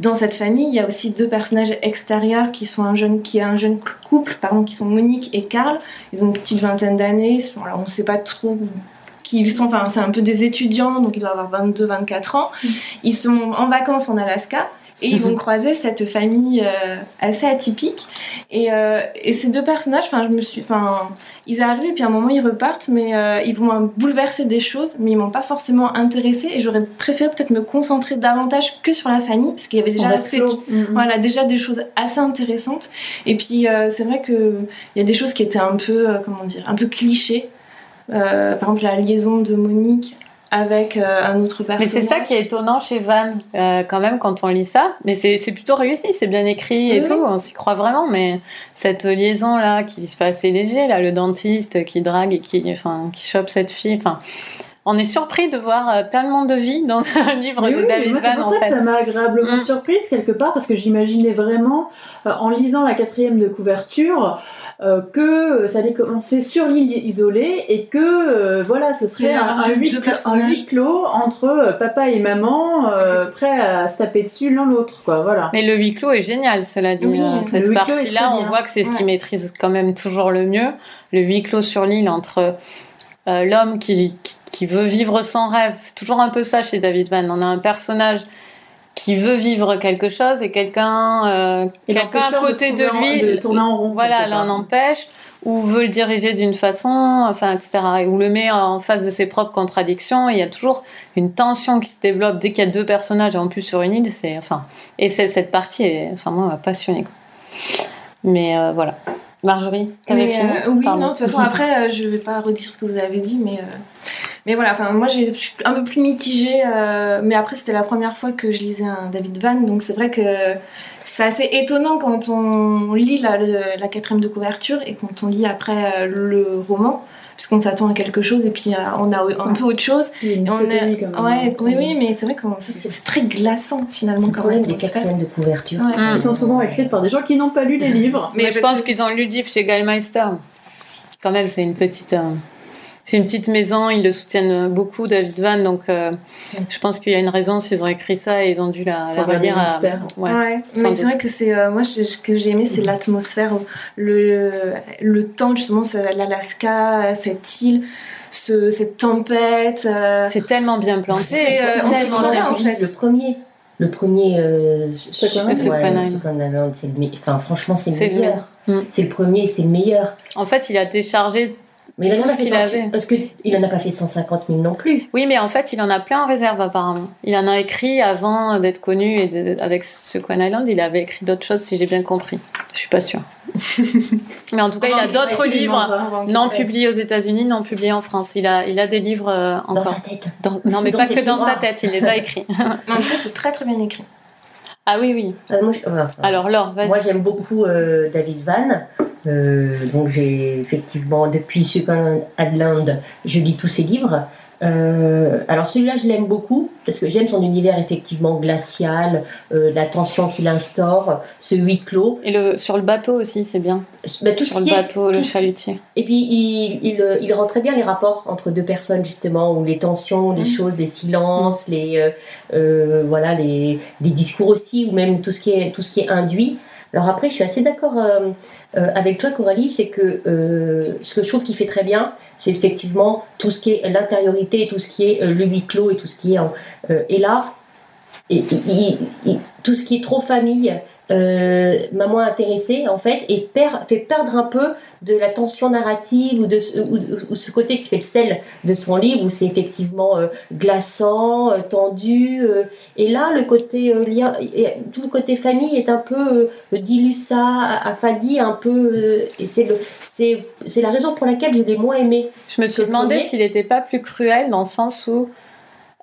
dans cette famille, il y a aussi deux personnages extérieurs qui sont un jeune, qui est un jeune couple, pardon, qui sont Monique et Karl. Ils ont une petite vingtaine d'années. on ne sait pas trop qui sont. Enfin, c'est un peu des étudiants, donc ils doivent avoir 22-24 ans. Mm. Ils sont en vacances en Alaska et ils vont croiser cette famille euh, assez atypique et, euh, et, ces deux personnages enfin je me suis enfin ils arrivent et puis à un moment ils repartent mais euh, ils vont bouleverser des choses mais ils m'ont pas forcément intéressé et j'aurais préféré peut-être me concentrer davantage que sur la famille parce qu'il y avait déjà assez, mm-hmm. voilà déjà des choses assez intéressantes et puis c'est vrai que il y a des choses qui étaient un peu comment dire un peu clichés par exemple la liaison de Monique avec euh, un autre personnage. Mais c'est ça qui est étonnant chez Van, euh, quand même, quand on lit ça. Mais c'est plutôt réussi, c'est bien écrit et tout, on s'y croit vraiment. Mais cette liaison-là, qui se fait assez léger, là, le dentiste qui drague et qui, enfin, qui chope cette fille, enfin on est surpris de voir euh, tellement de vie dans un livre de David Van. C'est pour ça que ça m'a agréablement mm. surprise quelque part parce que j'imaginais vraiment, en lisant la quatrième de couverture, euh, que ça allait commencer sur l'île isolée et que euh, voilà, ce serait un, huis, clos entre euh, papa et maman, prêts à se taper dessus l'un l'autre, quoi. Voilà. Mais le huis clos est génial, cela dit. Cette partie-là, on voit que c'est ce qui maîtrise quand même toujours le mieux. Le huis clos sur l'île entre l'homme qui, qui, qui veut vivre son rêve. C'est toujours un peu ça chez David Van. On a un personnage qui veut vivre quelque chose et quelqu'un euh, quelqu'un à de côté de, en- lui de tourner en rond, voilà l'en empêche ou veut le diriger d'une façon enfin etc ou le met en face de ses propres contradictions. Il y a toujours une tension qui se développe dès qu'il y a deux personnages et en plus sur une île. C'est enfin et c'est cette partie est enfin moi m'a passionnée mais euh, voilà Marjorie t'avais Mais, fini euh, oui, Pardon. non, de toute façon, après, euh, je vais pas redire ce que vous avez dit, mais, euh, mais voilà, enfin, moi, j'ai- je suis un peu plus mitigée, mais après, c'était la première fois que je lisais un David Van, donc c'est vrai que c'est assez étonnant quand on lit la, quatrième de couverture et quand on lit après le roman, puisqu'on s'attend à quelque chose et puis euh, on a un peu autre chose. Il y a une Et on est... quand même. ouais, oui, oui, mais c'est vrai que c'est très glaçant finalement quand même. des quatrièmes de couverture. Ouais. Mm. Ils sont souvent écrits par des gens qui n'ont pas lu les livres. mais, je pense qu'ils ont lu le livre chez Gallmeister quand même c'est une petite euh, c'est une petite maison ils le soutiennent beaucoup David Van donc euh, je pense qu'il y a une raison s'ils ont écrit ça et ils ont dû la, la relire à- ouais. Ouais, sans mais c'est vrai que c'est euh, moi ce que j'ai aimé c'est l'atmosphère, le, le temps justement, c'est l'Alaska, cette île, ce, cette tempête. euh, C'est tellement bien planté. C'est, euh, on s'y tellement croirait, bien, en fait. Le premier. Le premier. Euh, ouais, c'est le me- Enfin, franchement, c'est le meilleur. Mm. C'est le premier, c'est le meilleur. En fait, il a déchargé. Mais il en a ce fait qu'il 100 avait. Parce qu'il en a pas fait 150 000 non plus. Oui, mais en fait, il en a plein en réserve apparemment. Il en a écrit avant d'être connu et de- avec Second Island, il avait écrit d'autres choses si j'ai bien compris. Je suis pas sûre. mais en tout cas, il a d'autres livres non publiés aux États-Unis, non publiés en France. Il a, il a des livres euh, Dans encore. sa tête. Dans- non, mais Dans pas que dans sa tête, il les a écrits. En tout cas, c'est très très bien écrit. ah oui, oui. Euh, moi, je- enfin, Alors, Laure, vas-y. Moi, j'aime beaucoup euh, David Van. Euh, donc, j'ai effectivement, depuis Second Island, je lis tous ses livres. Euh, alors, celui-là, je l'aime beaucoup parce que j'aime son univers effectivement glacial, euh, la tension qu'il instaure, ce huis clos. Et le, sur le bateau aussi, c'est bien. Bah, tout Sur ce le est- bateau, le chalutier. Et puis, il, il, euh, il rend très bien les rapports entre deux personnes, justement, où les tensions, les Mhm. choses, les silences, les, euh, euh, voilà, les, les discours aussi, ou même tout ce qui est, tout ce qui est induit. Alors après, je suis assez d'accord euh, avec toi, Coralie, c'est que euh, ce que je trouve qu'il fait très bien, c'est effectivement tout ce qui est l'intériorité et tout ce qui est euh, le huis clos et tout ce qui est... et là, et, il- tout ce qui est trop famille euh, m'a moins intéressé en fait et perd, fait perdre un peu de la tension narrative ou de ce, ou, ou ce côté qui fait le sel de son livre où c'est effectivement euh, glaçant, euh, tendu euh, et là le côté lien, et tout le côté famille est un peu diluça, affadi un peu et c'est le c'est la raison pour laquelle je l'ai moins aimé. Je me suis demandé s'il n'était pas plus cruel dans le sens où,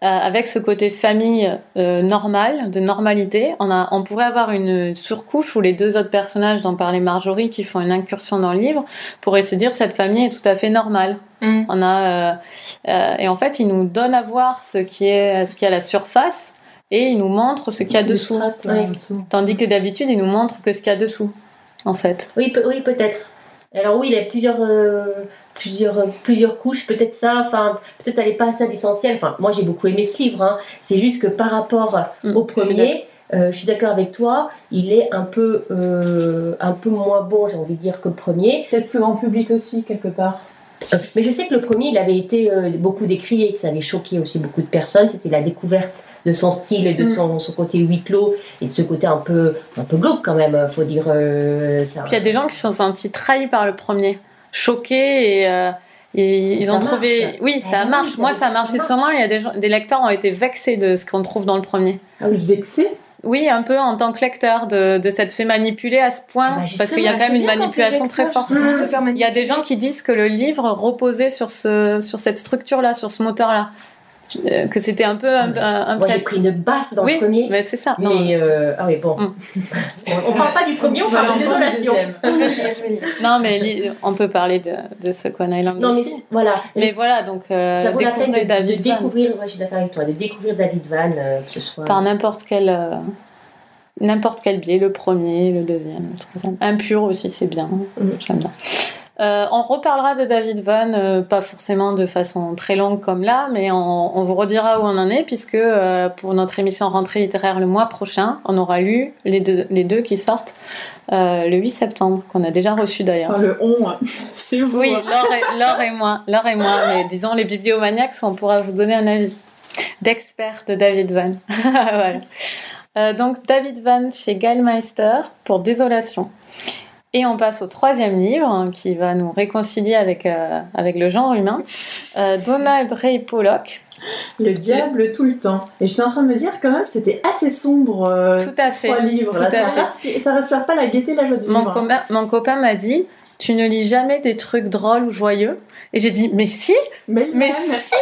avec ce côté famille euh, normal, de normalité, on, a, on pourrait avoir une surcouche où les deux autres personnages dont parlait Marjorie qui font une incursion dans le livre pourraient se dire cette famille est tout à fait normale. Mm. On a, euh, euh, et en fait, il nous donne à voir ce qui est, ce qui est à la surface et il nous montre ce qu'il y a Des dessous. strates, Ouais. Tandis que d'habitude, il nous montre que ce qu'il y a dessous, en fait. Oui, oui peut-être. Alors oui, il y a plusieurs, euh, plusieurs, euh, plusieurs couches, peut-être ça, enfin, peut-être ça n'est pas ça l'essentiel. Enfin, moi j'ai beaucoup aimé ce livre, hein. c'est juste que par rapport Mm, au premier, euh, je suis d'accord avec toi, il est un peu, euh, un peu moins bon, j'ai envie de dire, que le premier. Peut-être que grand public aussi, quelque part. Euh, Mais je sais que le premier, il avait été euh, beaucoup décrié, que ça avait choqué aussi beaucoup de personnes. C'était la découverte de son style et de Mm. son, son côté huis clos et de ce côté un peu, un peu glauque quand même, faut dire. euh, ça- Puis il y a des gens qui se sont sentis trahis par le premier, choqués et, euh, et ils Ça ont marche. trouvé. Oui, Ah ça marche. Moi, ça marche. sûrement, il y a des, gens, des lecteurs ont été vexés de ce qu'on trouve dans le premier. Ah oui, vexé Oui, un peu en tant que lecteur, de, de s'être fait manipuler à ce point, Ah bah, parce qu'il y a quand même une manipulation très forte. Il y a des gens qui disent que le livre reposait sur, ce, sur cette structure-là, sur ce moteur-là. Euh, Que c'était un peu un, un, un Moi j'ai pris une baffe dans oui, le premier. mais c'est ça. Non, Mais euh, ah oui bon, Mm. on, on parle pas du premier, on parle de désolation. Non, mais on peut parler de, de ce Second Island Non mais aussi. voilà. Mais voilà, donc euh, ça vaut la peine de, David de Van découvrir. Ouais, je suis d'accord avec toi, de découvrir David Van, euh, que ce soit. par n'importe quel euh, n'importe quel biais, le premier, le deuxième, le troisième. Impur aussi, c'est bien. Mhm. J'aime bien. Euh, on reparlera de David Van, euh, pas forcément de façon très longue comme là, mais on, on vous redira où on en est, puisque euh, pour notre émission rentrée littéraire le mois prochain, on aura lu les deux, les deux qui sortent le 8 septembre, qu'on a déjà reçu d'ailleurs. Enfin, le on, hein. c'est vous. Oui, hein. Laure et, Laure et moi, Laure et moi, mais disons les bibliomaniacs, on pourra vous donner un avis d'expert de David Van. voilà. Donc David Van chez Gallmeister pour Désolation. Et on passe au troisième livre hein, qui va nous réconcilier avec, euh, avec le genre humain. Euh, Donald Ray Pollock. Le diable tout le temps. Et j'étais en train de me dire quand même, c'était assez sombre. euh, Tout à fait. Trois livres. Tout là. à ça, fait. respire, ça respire pas la gaieté, la joie du Mon, vivre. copain- mon copain m'a dit Tu ne lis jamais des trucs drôles ou joyeux? Et j'ai dit Mais si Mais, si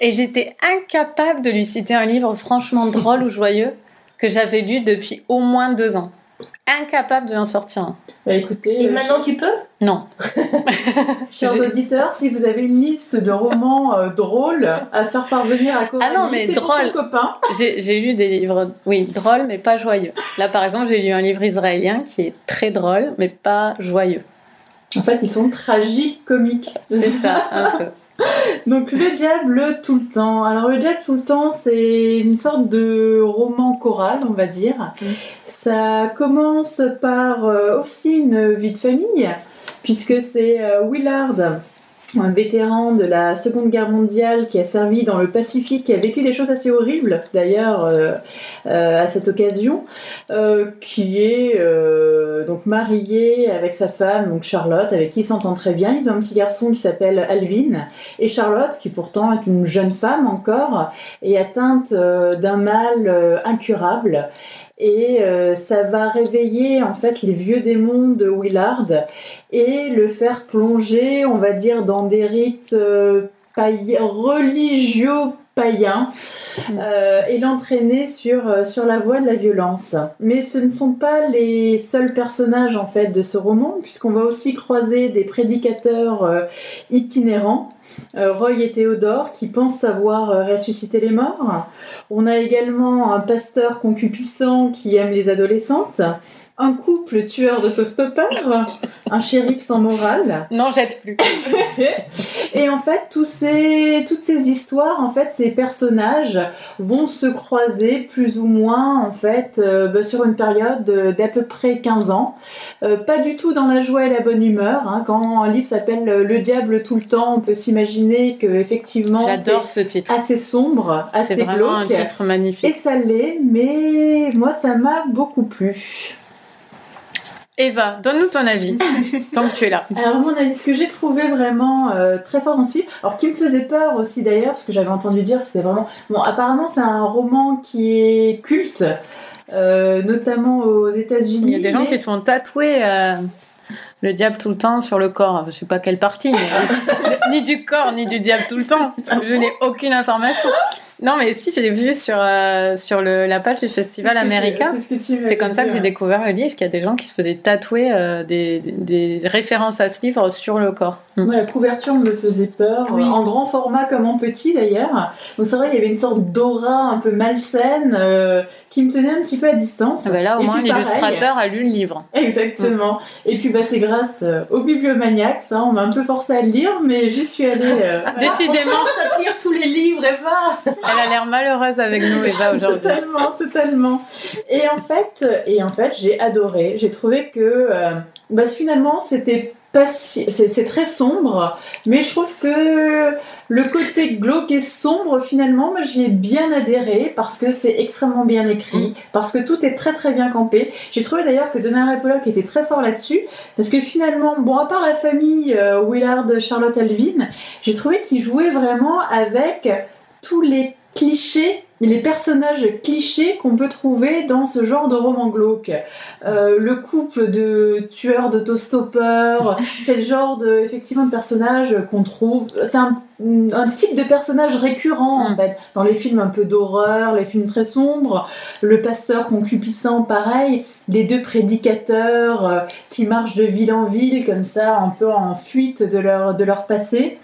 Et j'étais incapable de lui citer un livre franchement drôle ou joyeux que j'avais lu depuis au moins deux ans. Incapable de en sortir un. Bah, écoutez, Et euh, maintenant, tu peux Non. chers auditeurs, si vous avez une liste de romans euh, drôles à faire parvenir à Coralie, Ah non, mais drôle. copain. J'ai j'ai lu des livres, oui, drôles, mais pas joyeux. Là, par exemple, j'ai lu un livre israélien qui est très drôle, mais pas joyeux. En fait, ils sont tragiques, comiques. C'est ça, un peu. Donc le diable tout le temps. Alors le diable tout le temps, c'est une sorte de roman choral, on va dire. Mm. Ça commence par euh, aussi une vie de famille, puisque c'est euh, Willard, un vétéran de la Seconde Guerre mondiale qui a servi dans le Pacifique, qui a vécu des choses assez horribles d'ailleurs euh, euh, à cette occasion, euh, qui est donc marié avec sa femme, donc Charlotte, avec qui il s'entend très bien. Ils ont un petit garçon qui s'appelle Alvin. Et Charlotte, qui pourtant est une jeune femme encore, est atteinte d'un mal incurable. Et euh, ça va réveiller en fait les vieux démons de Willard et le faire plonger, on va dire, dans des rites euh, religieux païens euh, et l'entraîner sur, euh, sur la voie de la violence. Mais ce ne sont pas les seuls personnages en fait de ce roman, puisqu'on va aussi croiser des prédicateurs euh, itinérants. euh, Roy et Théodore qui pensent savoir ressusciter les morts. On a également un pasteur concupiscent qui aime les adolescentes. Un couple tueur d'autostoppeurs, un shérif sans morale, Non, jette plus. et en fait, tous ces, toutes ces histoires, en fait, ces personnages vont se croiser plus ou moins, en fait, euh, bah, sur une période euh, d'à peu près 15 ans. Euh, pas du tout dans la joie et la bonne humeur. hein. Quand un livre s'appelle Le diable tout le temps, on peut s'imaginer que effectivement, J'adore ce titre. c'est assez sombre, C'est assez vraiment un glauque. titre Et magnifique. ça l'est, mais moi, ça m'a beaucoup plu. Eva, donne-nous ton avis, tant que tu es là. Alors, mon avis, ce que j'ai trouvé vraiment euh, très fort ce livre, alors qui me faisait peur aussi d'ailleurs, parce que j'avais entendu dire, c'était vraiment. Bon, apparemment, c'est un roman qui est culte, euh, notamment aux États-Unis. Il y a des gens qui se font tatouer euh, le diable tout le temps sur le corps. Je sais pas quelle partie, mais ni du corps, ni du diable tout le temps. Je n'ai aucune information. Non, mais si, je l'ai vu sur, euh, sur le, la page du Festival américain. c'est ce comme ça que j'ai découvert le livre, qu'il y a des gens qui se faisaient tatouer euh, des, des références à ce livre sur le corps. Mm. Moi, la couverture me faisait peur, Oui. en grand format comme en petit d'ailleurs. Donc c'est vrai, il y avait une sorte d'aura un peu malsaine euh, qui me tenait un petit peu à distance. Ah bah là, au Et moins, l'illustrateur a lu le livre. Exactement. Et puis bah, c'est grâce euh, aux bibliomaniacs, hein, on m'a un peu forcé à le lire, mais j'y suis allée. euh, Décidément, ça lire tous les livres, Eva elle a l'air malheureuse avec nous, Eva, aujourd'hui. Totalement, totalement. Et en fait, et en fait, j'ai adoré. J'ai trouvé que euh, bah, finalement, c'était pas si... c'est, très sombre, mais je trouve que le côté glauque et sombre, finalement, moi, j'y ai bien adhéré parce que c'est extrêmement bien écrit, parce que tout est très très bien campé. J'ai trouvé d'ailleurs que Donald Pollock était très fort là-dessus, parce que finalement, bon, à part la famille euh, Willard, Charlotte, Alvin, j'ai trouvé qu'il jouait vraiment avec tous les clichés, les personnages clichés qu'on peut trouver dans ce genre de roman glauque. Euh, le couple de tueurs d'autostoppeurs, c'est le genre de, effectivement, de personnage qu'on trouve. C'est un, un type de personnage récurrent, en Mm. fait, dans les films un peu d'horreur, les films très sombres. Le pasteur concupiscent, pareil. Les deux prédicateurs euh, qui marchent de ville en ville, comme ça, un peu en fuite de leur, de leur passé.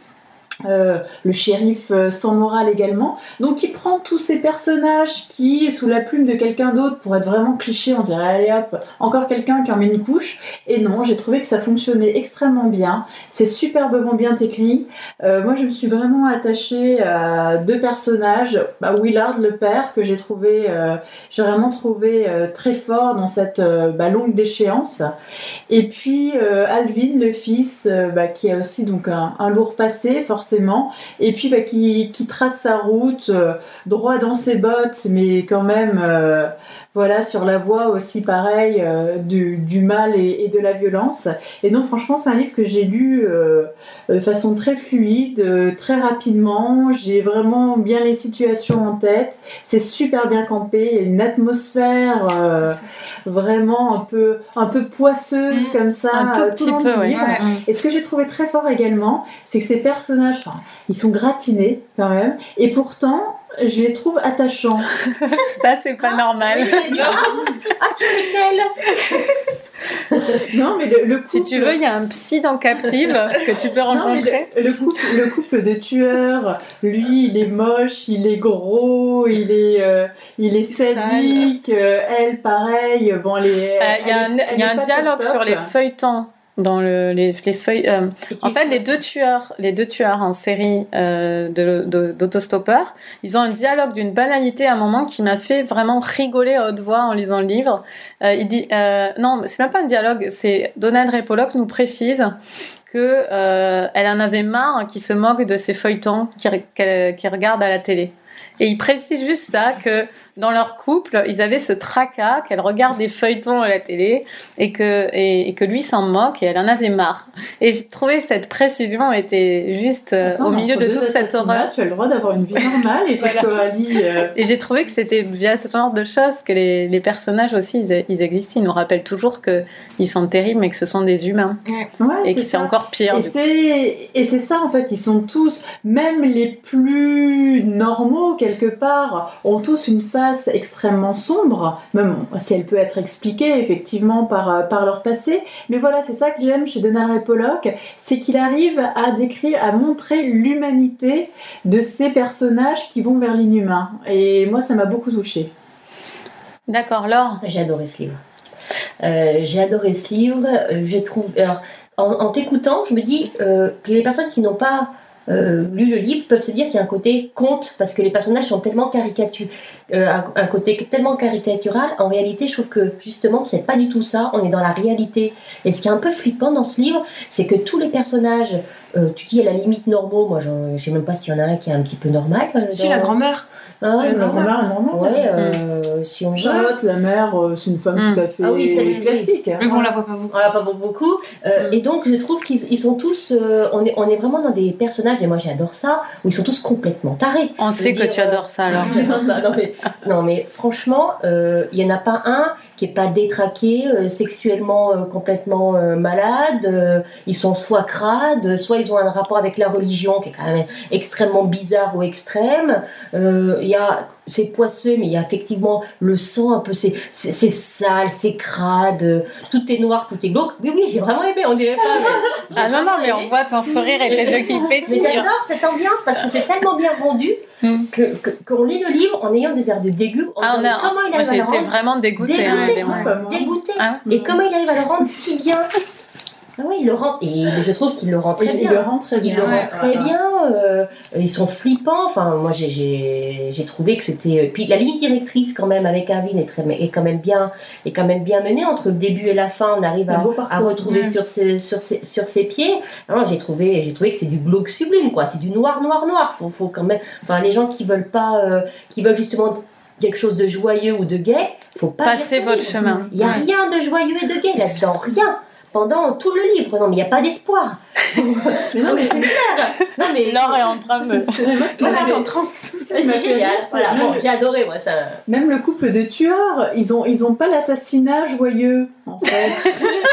Euh, le shérif euh, sans morale également. Donc il prend tous ces personnages qui, sous la plume de quelqu'un d'autre, pour être vraiment cliché, on dirait allez hop, encore quelqu'un qui en met une couche. Et non, j'ai trouvé que ça fonctionnait extrêmement bien. C'est superbement bien écrit. Euh, moi, je me suis vraiment attachée à deux personnages. Bah, Willard, le père, que j'ai trouvé, j'ai vraiment trouvé très fort dans cette bah, longue déchéance. Et puis Alvin, le fils, bah, qui a aussi donc un, un lourd passé, forcément et puis bah, qui, qui trace sa route euh, droit dans ses bottes, mais quand même euh, voilà sur la voie aussi pareil euh, du, du, mal et, et, de la violence. Et donc franchement c'est un livre que j'ai lu de façon très fluide, très rapidement. J'ai vraiment bien les situations en tête. C'est super bien campé, il y a une atmosphère vraiment un peu un peu poisseuse mmh. comme ça. Un tout petit peu, oui. Et ce que j'ai trouvé très fort également, c'est que ces personnages, ils sont gratinés quand même, et pourtant, je les trouve attachants. Ça, c'est pas normal. ah, tu non, mais le, le couple... Si tu veux, il y a un psy dans Captive que tu peux rencontrer. Non, le, le, couple, le couple de tueurs, lui, il est moche, il est gros, il est, euh, il est sadique. Euh, elle, pareil. Bon, il euh, y a un, y a un dialogue top, sur les feuilletons dans le, les, les, feuilles. Euh, en fait, les deux tueurs, les deux tueurs en série euh, d'autostoppeurs, ils ont un dialogue d'une banalité à un moment qui m'a fait vraiment rigoler à haute voix en lisant le livre. Euh, il dit, euh, non, c'est même pas un dialogue, c'est Donald Repolock nous précise que elle en avait marre qui se moque de ces feuilletons qu'il qu qu regarde à la télé. Et il précise juste ça, que dans leur couple, ils avaient ce tracas, qu'elle regarde des feuilletons à la télé et que, et, et que lui s'en moque et elle en avait marre. Et j'ai trouvé cette précision était juste Attends, au milieu de toute cette horreur. Tu as le droit d'avoir une vie normale et voilà. Coralie, euh... Et j'ai trouvé que c'était via ce genre de choses que les, les personnages aussi, ils, ils, existent. Ils nous rappellent toujours qu'ils sont terribles mais que ce sont des humains. Ouais, et que c'est encore pire. Et c'est ça en fait, ils sont tous, même les plus normaux quelque part, ont tous une face extrêmement sombre, même si elle peut être expliquée effectivement par, par leur passé. Mais voilà, c'est ça que j'aime chez Donald Pollock, c'est qu'il arrive à décrire, à montrer l'humanité de ces personnages qui vont vers l'inhumain. Et moi, ça m'a beaucoup touchée. D'accord, Laure J'ai adoré ce livre. Euh, j'ai adoré ce livre. Je trouve. Alors, en, en t'écoutant, je me dis euh, que les personnes qui n'ont pas euh, le livre peuvent se dire qu'il y a un côté conte parce que les personnages sont tellement caricaturés, euh, un, côté tellement caricatural. En réalité, je trouve que justement, c'est pas du tout ça. On est dans la réalité. Et ce qui est un peu flippant dans ce livre, c'est que tous les personnages, euh, tu dis à la limite normaux. Moi, je sais même pas s'il y en a un qui est un petit peu normal. Euh, si la grand-mère. Ah ouais, la grand-mère est normale. Ouais, euh, si on Charlotte, la mère, euh, c'est une femme mmh. tout à fait ah oui, c'est classique. Mais bon, on la voit pas beaucoup. On la voit pas beaucoup. Euh, mmh. Et donc, je trouve qu'ils sont tous. Euh, on, est, on est vraiment dans des personnages, mais moi j'adore ça, où ils sont tous complètement tarés. On sait que tu adores ça alors. ça. Non, mais, non, mais franchement, il y en a pas un qui est pas détraqué, sexuellement complètement malade. ils sont soit crades, soit ils ont un rapport avec la religion qui est quand même extrêmement bizarre ou extrême. Il y a c'est poisseux, mais il y a effectivement le sang un peu, c'est sale, c'est crade, tout est noir, tout est glauque. Oui, oui, j'ai vraiment aimé, on dirait pas. Mais ah non, non, mais on voit ton sourire et tes yeux qui pétillent. Mais j'adore cette ambiance parce que c'est tellement bien rendu mm. qu'on que, qu lit le livre en ayant des airs de dégoût. Ah, on a, comment il arrive J'ai été vraiment dégoûtée. Dégoûtée, hein, dégoûtée. Ah. Et comment il arrive à le rendre si bien ah oui, il le rend, et je trouve qu'il le rend très il, bien. Il le rend très bien. Il le rend très bien. Euh, ils sont flippants. Enfin, moi, j'ai trouvé que c'était. Puis la ligne directrice, quand même, avec Arvin est, très, est, quand même bien, est quand même bien menée. Entre le début et la fin, on arrive à, à retrouver ouais. sur, ses, sur, ses, sur ses pieds. J'ai trouvé, trouvé que c'est du glauque sublime, quoi. C'est du noir, noir, noir. Faut, faut quand même. Enfin, les gens qui veulent pas. Euh, qui veulent justement quelque chose de joyeux ou de gai, faut pas. Passer votre chemin. Il n'y a ouais. rien de joyeux et de gai là-dedans. Rien pendant tout le livre. Non, mais il n'y a pas d'espoir. mais non, mais c'est clair. Non, mais Laure est en train de. Voilà, en train C'est génial. Voilà. Bon, j'ai adoré, moi, ça. Même le couple de tueurs, ils ont, ils ont pas l'assassinat joyeux, en fait.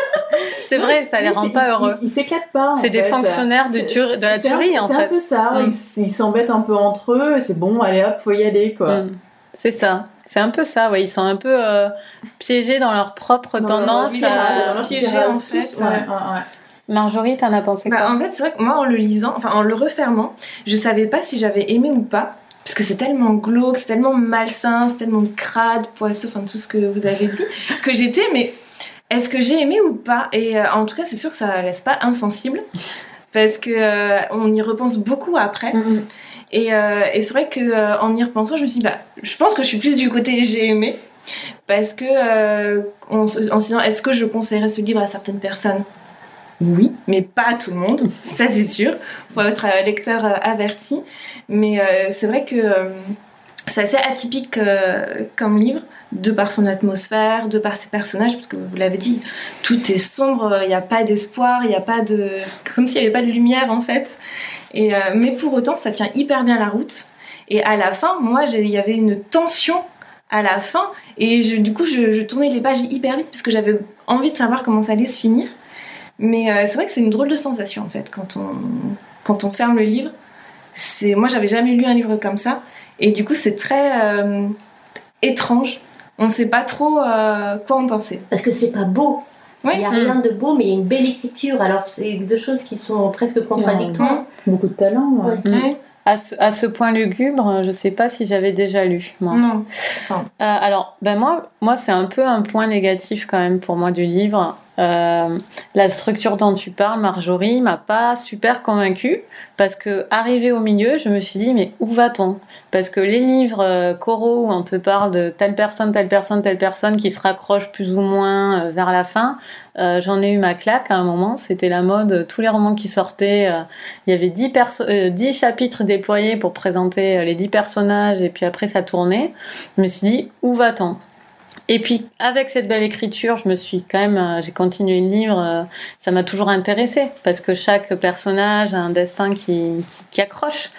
c'est vrai, ça les rend pas heureux. Ils, s'éclatent pas. C'est des fait. fonctionnaires de, tuer, de la tuerie, en fait. C'est un peu ça. Mm. Ils s'embêtent un peu entre eux. C'est bon, allez hop, faut y aller, quoi. Mm. C'est ça. C'est un peu ça, ouais. Ils sont un peu euh, piégés dans leur propre tendance à piéger en fait. Ouais, ouais, ouais. Marjorie, t'en as pensé bah, En fait, c'est vrai que moi, en le lisant, enfin en le refermant, je savais pas si j'avais aimé ou pas. Parce que c'est tellement glauque, c'est tellement malsain, c'est tellement crade, poisseux, enfin tout ce que vous avez dit, que j'étais, mais est-ce que j'ai aimé ou pas? Et euh, en tout cas, c'est sûr que ça laisse pas insensible. Parce que euh, on y repense beaucoup après. Mm -hmm. Et, euh, et c'est vrai que euh, en y repensant, je me suis dit, bah, je pense que je suis plus du côté j'ai aimé. Parce que, euh, en, se disant, est-ce que je conseillerais ce livre à certaines personnes? Oui, mais pas à tout le monde, ça c'est sûr. Faut être un lecteur averti. Mais c'est vrai que c'est assez atypique comme livre, de par son atmosphère, de par ses personnages, parce que vous l'avez dit, tout est sombre, il n'y a pas d'espoir, il n'y a pas de. comme s'il n'y avait pas de lumière en fait. Et, euh, mais pour autant, ça tient hyper bien la route. Et à la fin, moi, il y avait une tension à la fin, et je- du coup, je, je tournais les pages hyper vite parce que j'avais envie de savoir comment ça allait se finir. Mais euh, c'est vrai que c'est une drôle de sensation en fait quand on, quand on ferme le livre. C'est moi j'avais jamais lu un livre comme ça et du coup c'est très euh, étrange. On ne sait pas trop euh, quoi en penser. Parce que c'est pas beau. Oui. Il n'y a Mm. rien de beau, mais il y a une belle écriture. Alors, c'est deux choses qui sont presque contradictoires. Beaucoup de talent. ouais. Ouais. Mm. À ce, à ce point lugubre, je sais pas si j'avais déjà lu, moi. Non. Euh, alors, ben moi, moi c'est un peu un point négatif quand même pour moi du livre. Euh, la structure dont tu parles, Marjorie, m'a pas super convaincue parce que arrivé au milieu, je me suis dit mais où va-t-on? Parce que les livres euh, coraux où on te parle de telle personne, telle personne, telle personne qui se raccroche plus ou moins euh, vers la fin, j'en ai eu ma claque à un moment. C'était la mode, tous les romans qui sortaient, il y avait 10, perso- euh, 10 chapitres déployés pour présenter les 10 personnages et puis après ça tournait. Je me suis dit où va-t-on? Et puis avec cette belle écriture, je me suis quand même, euh, j'ai continué le livre. euh, ça m'a toujours intéressée parce que chaque personnage a un destin qui accroche.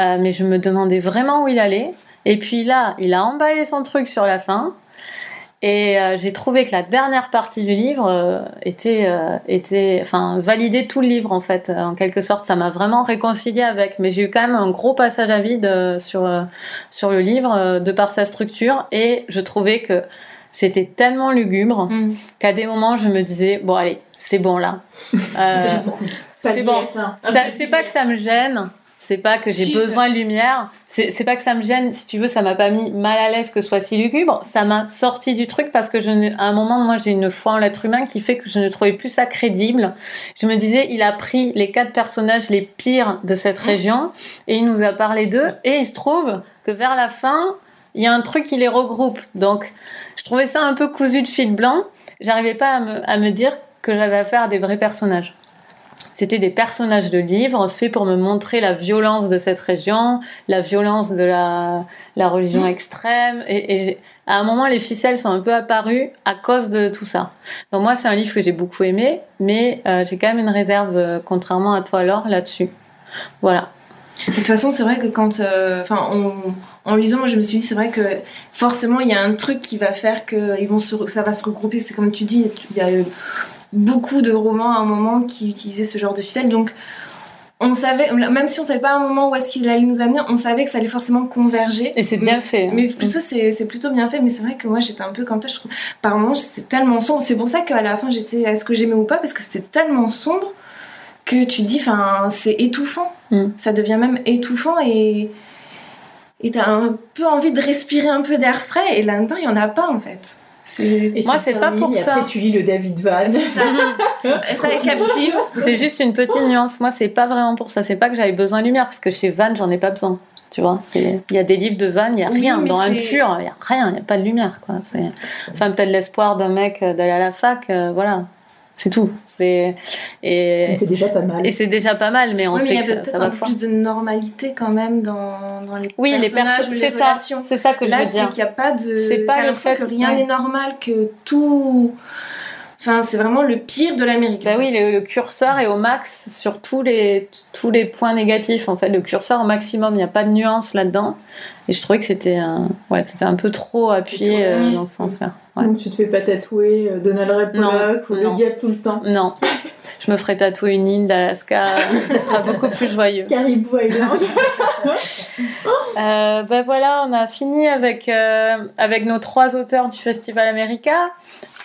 Euh, mais je me demandais vraiment où il allait. Et puis là, il a emballé son truc sur la fin. Et euh, j'ai trouvé que la dernière partie du livre euh, était, euh, était, enfin, validait tout le livre en fait. En quelque sorte, ça m'a vraiment réconcilié avec. Mais j'ai eu quand même un gros passage à vide sur sur le livre de par sa structure, et je trouvais que c'était tellement lugubre Mm. qu'à des moments je me disais bon allez c'est bon là. C'est beaucoup. c'est bon. Hein. C'est pas que ça me gêne, c'est pas que j'ai Si, besoin de lumière, c'est pas que ça me gêne, si tu veux, ça m'a pas mis mal à l'aise que ce soit si lugubre, ça m'a sorti du truc parce que je ne, à un moment, moi j'ai une foi en l'être humain qui fait que je ne trouvais plus ça crédible. Je me disais, il a pris les quatre personnages les pires de cette région et il nous a parlé d'eux et il se trouve que vers la fin, il y a un truc qui les regroupe. Donc, je trouvais ça un peu cousu de fil blanc. J'arrivais pas à me, à me dire que j'avais affaire à des vrais personnages. C'était des personnages de livres faits pour me montrer la violence de cette région, la violence de la, la religion Mm. extrême. Et, à un moment, les ficelles sont un peu apparues à cause de tout ça. Donc moi, c'est un livre que j'ai beaucoup aimé, mais euh, j'ai quand même une réserve, euh, contrairement à toi, Laure, là-dessus. Voilà. De toute façon, c'est vrai que quand, euh, enfin, en, en lisant, moi, je me suis dit, c'est vrai que forcément, il y a un truc qui va faire que ils vont se, ça va se regrouper. C'est comme tu dis, il y a eu beaucoup de romans à un moment qui utilisaient ce genre de ficelle, donc. On savait, même si on savait pas à un moment où est-ce qu'il allait nous amener, on savait que ça allait forcément converger. Et c'est bien fait. hein. Mais tout ça, c'est c'est plutôt bien fait. Mais c'est vrai que moi, j'étais un peu comme ça. Je trouve, par moments, c'était tellement sombre. C'est pour ça qu'à la fin, j'étais est-ce que j'aimais ou pas? Parce que c'était tellement sombre que tu dis, enfin, c'est étouffant. Mm. Ça devient même étouffant et et t'as un peu envie de respirer un peu d'air frais. Et là-dedans, il y en a pas en fait. Moi, c'est pas pour ça. Après, tu lis le David Vaz. ça. ça les captive. C'est juste une petite nuance. Moi, c'est pas vraiment pour ça. C'est pas que j'avais besoin de lumière, parce que chez Van, j'en ai pas besoin. Tu vois, il y a des livres de Van, il y a rien. Dans un pur, il y a rien, il y a pas de lumière. Quoi. Enfin, peut-être l'espoir d'un mec euh, d'aller à la fac, euh, voilà. C'est tout. C'est... Et... C'est déjà pas mal. Et c'est déjà pas mal, mais on Ouais, mais il sait y ça, peut-être ça va un peu plus de normalité quand même dans, dans les Oui, les personnages les c'est ça, relations. c'est ça que je Là, veux c'est dire. qu'il n'y a pas de. C'est pas le fait- que rien ouais. n'est normal, que tout. Enfin, c'est vraiment le pire de l'Amérique. Bah oui, le, le curseur est au max sur tous les, tous les points négatifs. En fait, le curseur au maximum, il n'y a pas de nuance là-dedans. Et je trouvais que c'était un, ouais, c'était un peu trop appuyé euh, dans ce sens-là. Ouais. Donc tu te fais pas tatouer euh, Donald Ray Pollock ou non. le diable tout le temps. Non, je me ferais tatouer une île d'Alaska, ce sera beaucoup plus joyeux. Caribou Island. Euh, ben voilà, on a fini avec, euh, avec nos trois auteurs du Festival America.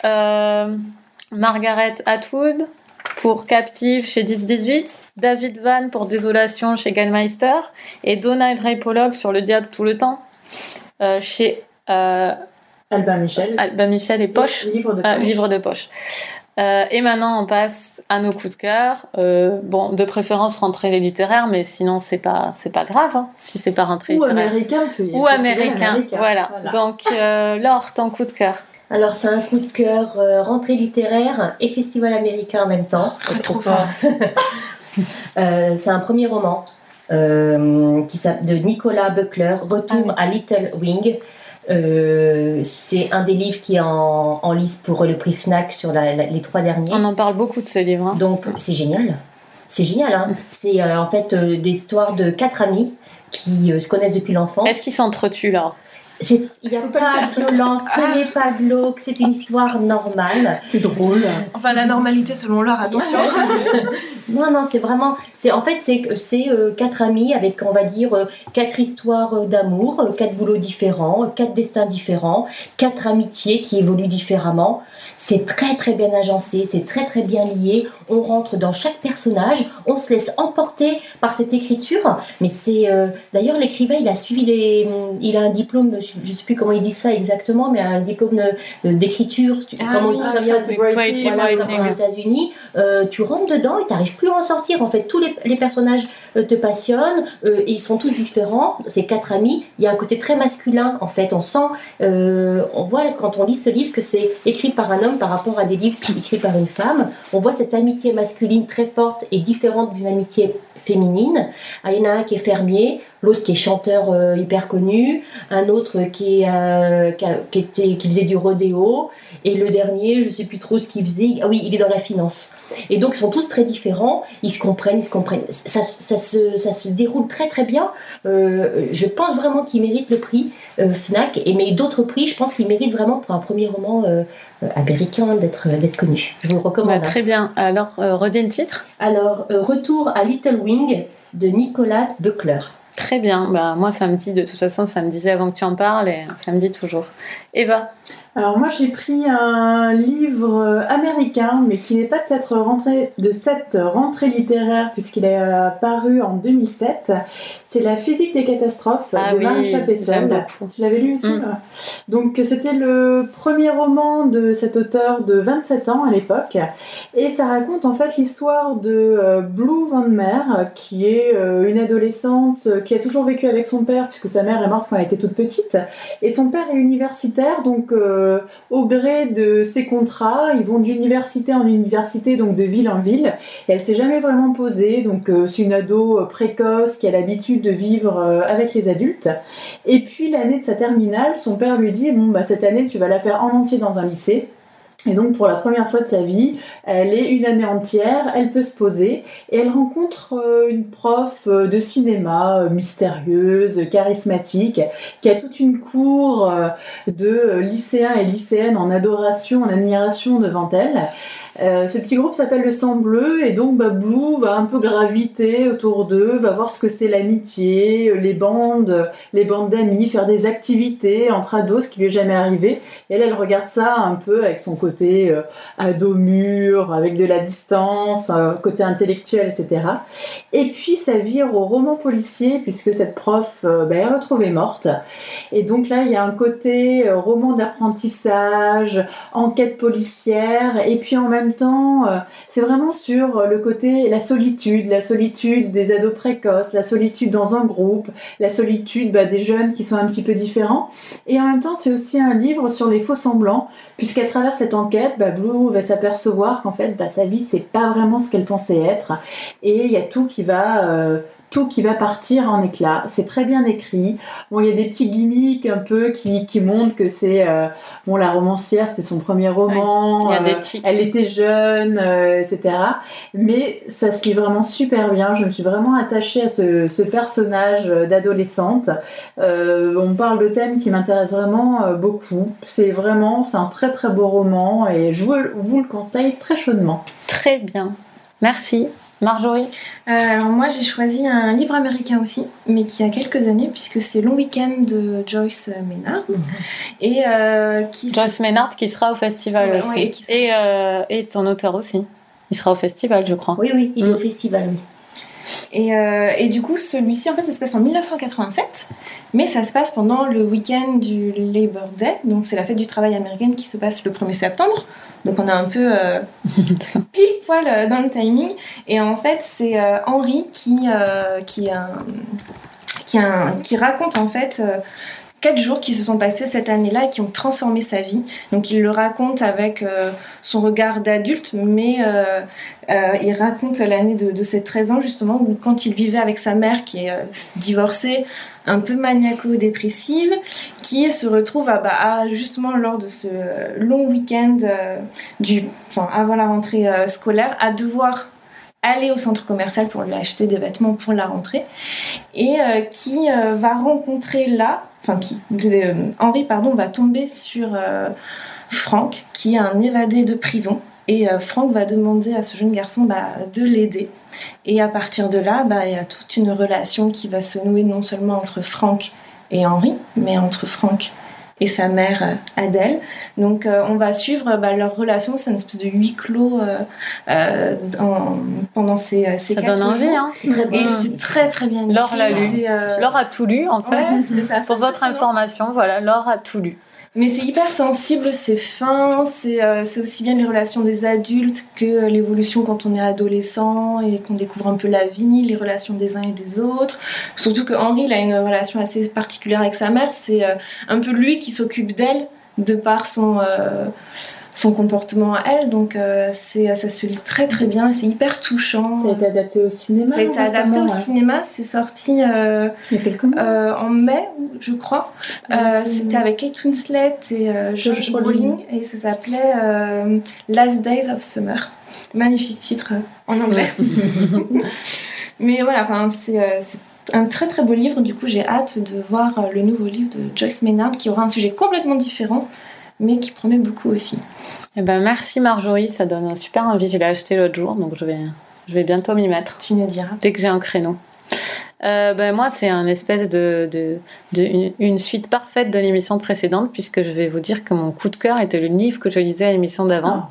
Euh, Margaret Atwood pour Captive chez 10-18, David Van pour Désolation chez Gallmeister et Donald Ray Pollock sur Le Diable tout le temps euh, chez euh, Albin Michel. Albin Michel et Poche. Livre de Ah, poche. livre de poche. Euh, et maintenant, on passe à nos coups de cœur. Euh, bon, de préférence rentrée littéraire, mais sinon c'est pas c'est pas grave hein, si c'est pas rentrée Ou littéraire. américain, parce Ou américain. Voilà. Donc, euh, Laure, ton coup de cœur. Alors, c'est un coup de cœur euh, rentrée littéraire et festival américain en même temps. Ah, trop fort. Euh, c'est un premier roman euh, qui de Nicolas Buckler, Retour à Little Wing. C'est un des livres qui est en, en lice pour le prix Fnac sur la- la- les trois derniers. On en parle beaucoup de ce livre. hein. Donc c'est génial. C'est génial. Hein c'est en fait des histoires de quatre amis qui se connaissent depuis l'enfance. Est-ce qu'ils s'entretuent là? Il n'y a Faut pas de violence, ce n'est pas glauque, c'est une histoire normale. C'est drôle. Enfin, la normalité selon leur attention. Non, non, c'est vraiment. C'est en fait c'est c'est euh, quatre amis avec on va dire euh, quatre histoires euh, d'amour, euh, quatre boulots différents, euh, quatre destins différents, quatre amitiés qui évoluent différemment. C'est très très bien agencé, c'est très très bien lié. On rentre dans chaque personnage, on se laisse emporter par cette écriture. Mais c'est euh, d'ailleurs l'écrivain, il a suivi les, il a un diplôme, je, je sais plus comment il dit ça exactement, mais un diplôme d'écriture. tu- Ah comment oui, on dit Ah, voilà, writing. aux États-Unis, euh, tu rentres dedans et tu n'arrives plus en sortir. En fait, tous les, personnages euh, te passionnent euh, et ils sont tous différents. Ces quatre amis, il y a un côté très masculin. En fait, on sent, euh, on voit quand on lit ce livre que c'est écrit par un homme par rapport à des livres écrits par une femme. On voit cette amitié masculine très forte et différente d'une amitié féminine. Il y en a un qui est fermier, l'autre qui est chanteur hyper connu, un autre qui, a- était, qui faisait du rodéo, et le dernier, je sais plus trop ce qu'il faisait. Ah oui, il est dans la finance. Et donc, ils sont tous très différents. Ils se comprennent, ils se comprennent. Ça, ça, se, ça se déroule très très bien. Euh, je pense vraiment qu'il mérite le prix euh, Fnac. Et mais d'autres prix, je pense qu'il mérite vraiment pour un premier roman euh, américain d'être d'être connu. Je vous le recommande. Bah, Très bien. Alors, redis le titre Alors, retour à Little Wing de Nicolas Buckler. Très bien. Bah, moi, ça me dit, de toute façon, ça me disait avant que tu en parles et ça me dit toujours. Eva, Alors moi j'ai pris un livre euh, américain mais qui n'est pas de cette rentrée, de cette rentrée littéraire puisqu'il est paru en 2007. C'est La physique des catastrophes Ah de oui, beaucoup. Tu l'avais lu aussi Mm. Donc c'était le premier roman de cet auteur de 27 ans à l'époque et ça raconte en fait l'histoire de euh, Blue Van Mer qui est euh, une adolescente qui a toujours vécu avec son père puisque sa mère est morte quand elle était toute petite et son père est universitaire, donc euh, au gré de ses contrats, ils vont d'université en université, donc de ville en ville. Et elle s'est jamais vraiment posée, donc euh, c'est une ado euh, précoce qui a l'habitude de vivre avec les adultes. Et puis l'année de sa terminale, son père lui dit bon bah cette année tu vas la faire en entier dans un lycée. Et donc pour la première fois de sa vie, elle est une année entière, elle peut se poser et elle rencontre euh, une prof euh, de cinéma euh, mystérieuse, charismatique, qui a toute une cour de lycéens et lycéennes en adoration, en admiration devant elle. Euh, ce petit groupe s'appelle le sang bleu et donc bah, va un peu graviter autour d'eux, va voir ce que c'est l'amitié, les bandes, les bandes d'amis, faire des activités entre ados, ce qui lui est jamais arrivé. Et elle, elle regarde ça un peu avec son côté euh, ado mûr, avec de la distance, euh, côté intellectuel, etc. Et puis ça vire au roman policier puisque cette prof euh, bah, est retrouvée morte. Et donc là, il y a un côté roman d'apprentissage, enquête policière, et puis en même temps, euh, c'est vraiment sur euh, le côté la solitude, la solitude des ados précoces, la solitude dans un groupe, la solitude bah, des jeunes qui sont un petit peu différents. Et en même temps, c'est aussi un livre sur les faux semblants, puisqu'à travers cette enquête, bah, Blue va s'apercevoir qu'en fait, bah, sa vie, c'est pas vraiment ce qu'elle pensait être, et il y a tout qui va euh, tout qui va partir en éclats. C'est très bien écrit. Bon, il y a des petits gimmicks un peu qui, qui montrent que c'est euh, bon la romancière, c'était son premier roman. il y a des euh, elle était jeune, euh, etc. Mais ça se lit vraiment super bien. Je me suis vraiment attachée à ce, ce personnage d'adolescente. On parle de thèmes qui m'intéressent vraiment beaucoup. C'est vraiment, c'est un très très beau roman et je vous, vous le conseille très chaudement. très bien. Merci. Marjorie Euh, alors moi j'ai choisi un livre américain aussi, mais qui a quelques années, puisque c'est Long Weekend de Joyce Maynard. Et euh, qui Joyce Maynard qui sera au festival Ouais, aussi. ouais, et qui sera- Et, euh, et ton auteur aussi. Il sera au festival, je crois. Oui, oui, il est Mm. au festival, oui. Et, euh, et, du coup, celui-ci, en fait, ça se passe en 1987, mais ça se passe pendant le week-end du Labor Day, donc c'est la fête du travail américaine qui se passe le 1er septembre. Donc on a un peu euh, pile poil euh, dans le timing. Et en fait, c'est euh, Henri qui, qui, qui, qui, raconte en fait quatre jours qui se sont passés cette année-là et qui ont transformé sa vie. Donc il le raconte avec euh, son regard d'adulte, mais euh, euh, il raconte l'année de, ses 13 ans justement, où quand il vivait avec sa mère qui est divorcée, un peu maniaco-dépressive, qui se retrouve à, bah, justement lors de ce long week-end avant la rentrée scolaire, à devoir aller au centre commercial pour lui acheter des vêtements pour la rentrée et qui va rencontrer là enfin qui, euh, Henri pardon, va tomber sur euh, Franck, qui est un évadé de prison. Et euh, Franck va demander à ce jeune garçon bah, de l'aider. Et à partir de là, bah, il y a toute une relation qui va se nouer non seulement entre Franck et Henri, mais entre Franck et sa mère euh, Adèle. Donc euh, on va suivre bah, leur relation, c'est une espèce de huis clos euh, pendant ces, ces ça donne envie, hein. Et c'est très très bien Laure l'a lu. Laure a tout lu en fait. ça, Pour votre information, voilà, Laure a tout lu. Mais c'est hyper sensible, c'est fin, euh, c'est aussi bien les relations des adultes que l'évolution quand on est adolescent et qu'on découvre un peu la vie, les relations des uns et des autres. Surtout que Henri, il a une relation assez particulière avec sa mère, c'est euh, un peu lui qui s'occupe d'elle de par son... Euh, son comportement à elle. Donc euh, c'est ça se lit très très bien. C'est hyper touchant. Ça a été adapté au cinéma. Ça a été adapté au cinéma. C'est sorti euh, euh, en mai, je crois. C'était avec Kate Winslet et George Brolin et ça s'appelait Last Days of Summer. Magnifique titre en anglais. Mais voilà, enfin c'est un très très beau livre. Du coup, j'ai hâte de voir le nouveau livre de Joyce Maynard qui aura un sujet complètement différent, mais qui promet beaucoup aussi. Eh ben, merci Marjorie, ça donne un super envie. Je l'ai acheté l'autre jour, donc je vais, je vais bientôt m'y mettre. Tu nous diras. Dès que j'ai un créneau. Euh, ben, moi, c'est un espèce de, de, une, suite parfaite de l'émission précédente, puisque je vais vous dire que mon coup de cœur était le livre que je lisais à l'émission d'avant. Ah,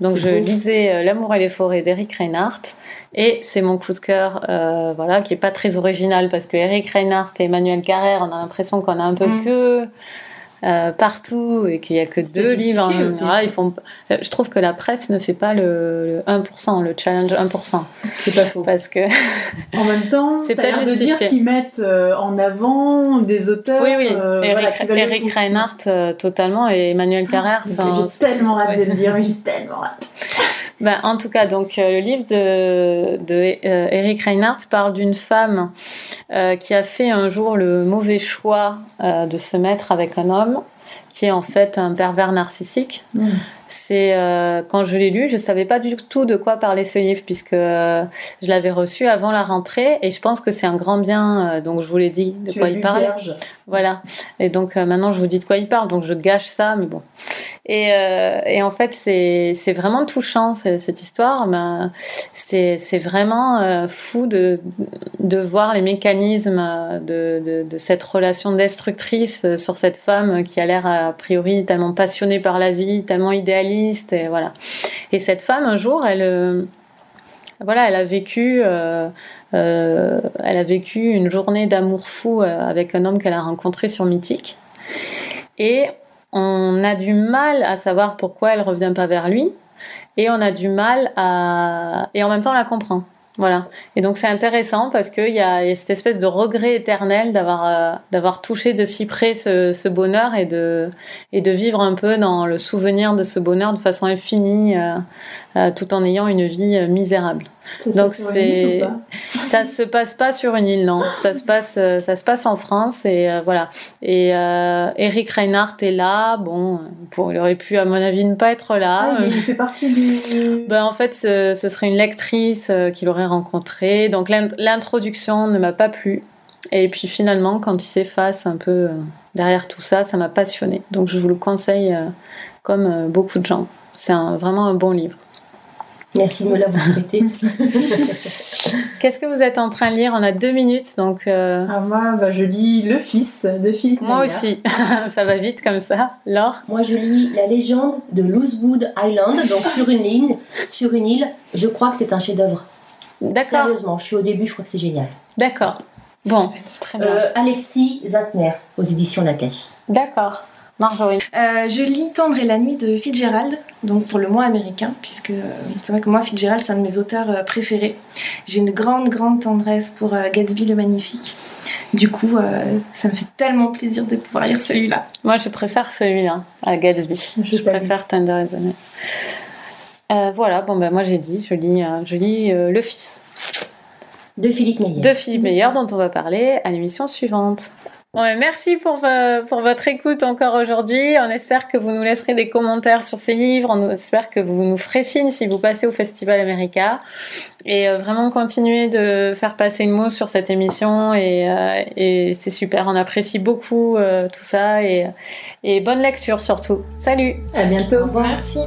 donc, je lisais euh, L'amour et les forêts d'Eric Reinhardt. Et c'est mon coup de cœur, euh, voilà, qui est pas très original, parce que Eric Reinhardt et Emmanuel Carrère, on a l'impression qu'on a un peu mm. que euh, partout et qu'il n'y a que deux livres. ils font... Euh, je trouve que la presse ne fait pas le, 1%, le challenge 1%. C'est pas faux. Parce que. en même temps, c'est peut-être de dire qu'ils mettent euh, en avant des auteurs. Oui, oui. Eric, Reinhardt, totalement, et Emmanuel ah, Carrère. j'ai tellement hâte de le lire, j'ai tellement hâte. Ben, en tout cas, donc euh, le livre de, de euh, Eric Reinhardt parle d'une femme euh, qui a fait un jour le mauvais choix de se mettre avec un homme qui est en fait un pervers narcissique. Mm. C'est quand je l'ai lu, je savais pas du tout de quoi parler ce livre puisque je l'avais reçu avant la rentrée et je pense que c'est un grand bien. donc je vous l'ai dit de quoi il parle. Voilà. Et donc maintenant je vous dis de quoi il parle. Donc je gâche ça, mais bon. Et, euh, et en fait, c'est vraiment touchant cette histoire. Ben, c'est vraiment euh, fou de, voir les mécanismes de, de, cette relation destructrice sur cette femme qui a l'air a priori tellement passionnée par la vie, tellement idéaliste. Et voilà. Et cette femme, un jour, elle euh, voilà, elle a vécu, euh, euh, elle a vécu une journée d'amour fou avec un homme qu'elle a rencontré sur Mythique. Et on a du mal à savoir pourquoi elle revient pas vers lui et on a du mal à et en même temps on la comprend. Voilà. Et donc c'est intéressant parce qu'il y, a cette espèce de regret éternel d'avoir euh, d'avoir touché de si près ce, bonheur et de et de vivre un peu dans le souvenir de ce bonheur de façon infinie euh, euh, tout en ayant une vie misérable. Donc c'est ça se passe pas sur une île non, ça se passe euh, ça se passe en France et euh, voilà. Et euh, Eric Reinhardt est là, bon, pour, il aurait pu à mon avis ne pas être là. Ah, il fait partie du Ben en fait ce, serait une lectrice qu'il aurait rencontrée. Donc l'introduction ne m'a pas plu. Et puis finalement quand il s'efface un peu derrière tout ça, ça m'a passionné. Donc je vous le conseille comme beaucoup de gens. C'est vraiment un bon livre. Merci de me l'avoir prêté. Qu'est-ce que vous êtes en train de lire? On a deux minutes, donc. Euh, ah, moi, bah, je lis Le Fils de Philippe. Moi aussi, ça va vite comme ça. Laure? Moi, je lis La légende de Loosewood Island, donc sur une île, sur une île. Je crois que c'est un chef-d'œuvre. D'accord. Sérieusement, je suis au début, je crois que c'est génial. D'accord. Bon, très bien. Euh, Alexis Zantner, aux éditions La Caisse. D'accord. Marjorie. Euh, je lis Tendre et la nuit de Fitzgerald, donc pour le mois américain, puisque euh, c'est vrai que moi, Fitzgerald, c'est un de mes auteurs euh, préférés. J'ai une grande, grande tendresse pour Gatsby le Magnifique. Du coup, euh, ça me fait tellement plaisir de pouvoir lire celui-là. Moi, je préfère celui-là, à Gatsby. Je préfère Tender. Euh, voilà, bon ben moi j'ai dit, je lis, je lis euh, Le Fils De Philippe Meyer. de Philippe Meyer dont on va parler à l'émission suivante. Bon, merci pour, vo- pour votre écoute encore aujourd'hui. On espère que vous nous laisserez des commentaires sur ces livres. On espère que vous nous ferez signe si vous passez au Festival America. Et euh, vraiment continuer de faire passer le mot sur cette émission. Et, euh, et c'est super. On apprécie beaucoup euh, tout ça. Et, et bonne lecture surtout. Salut À bientôt. Au revoir. Merci.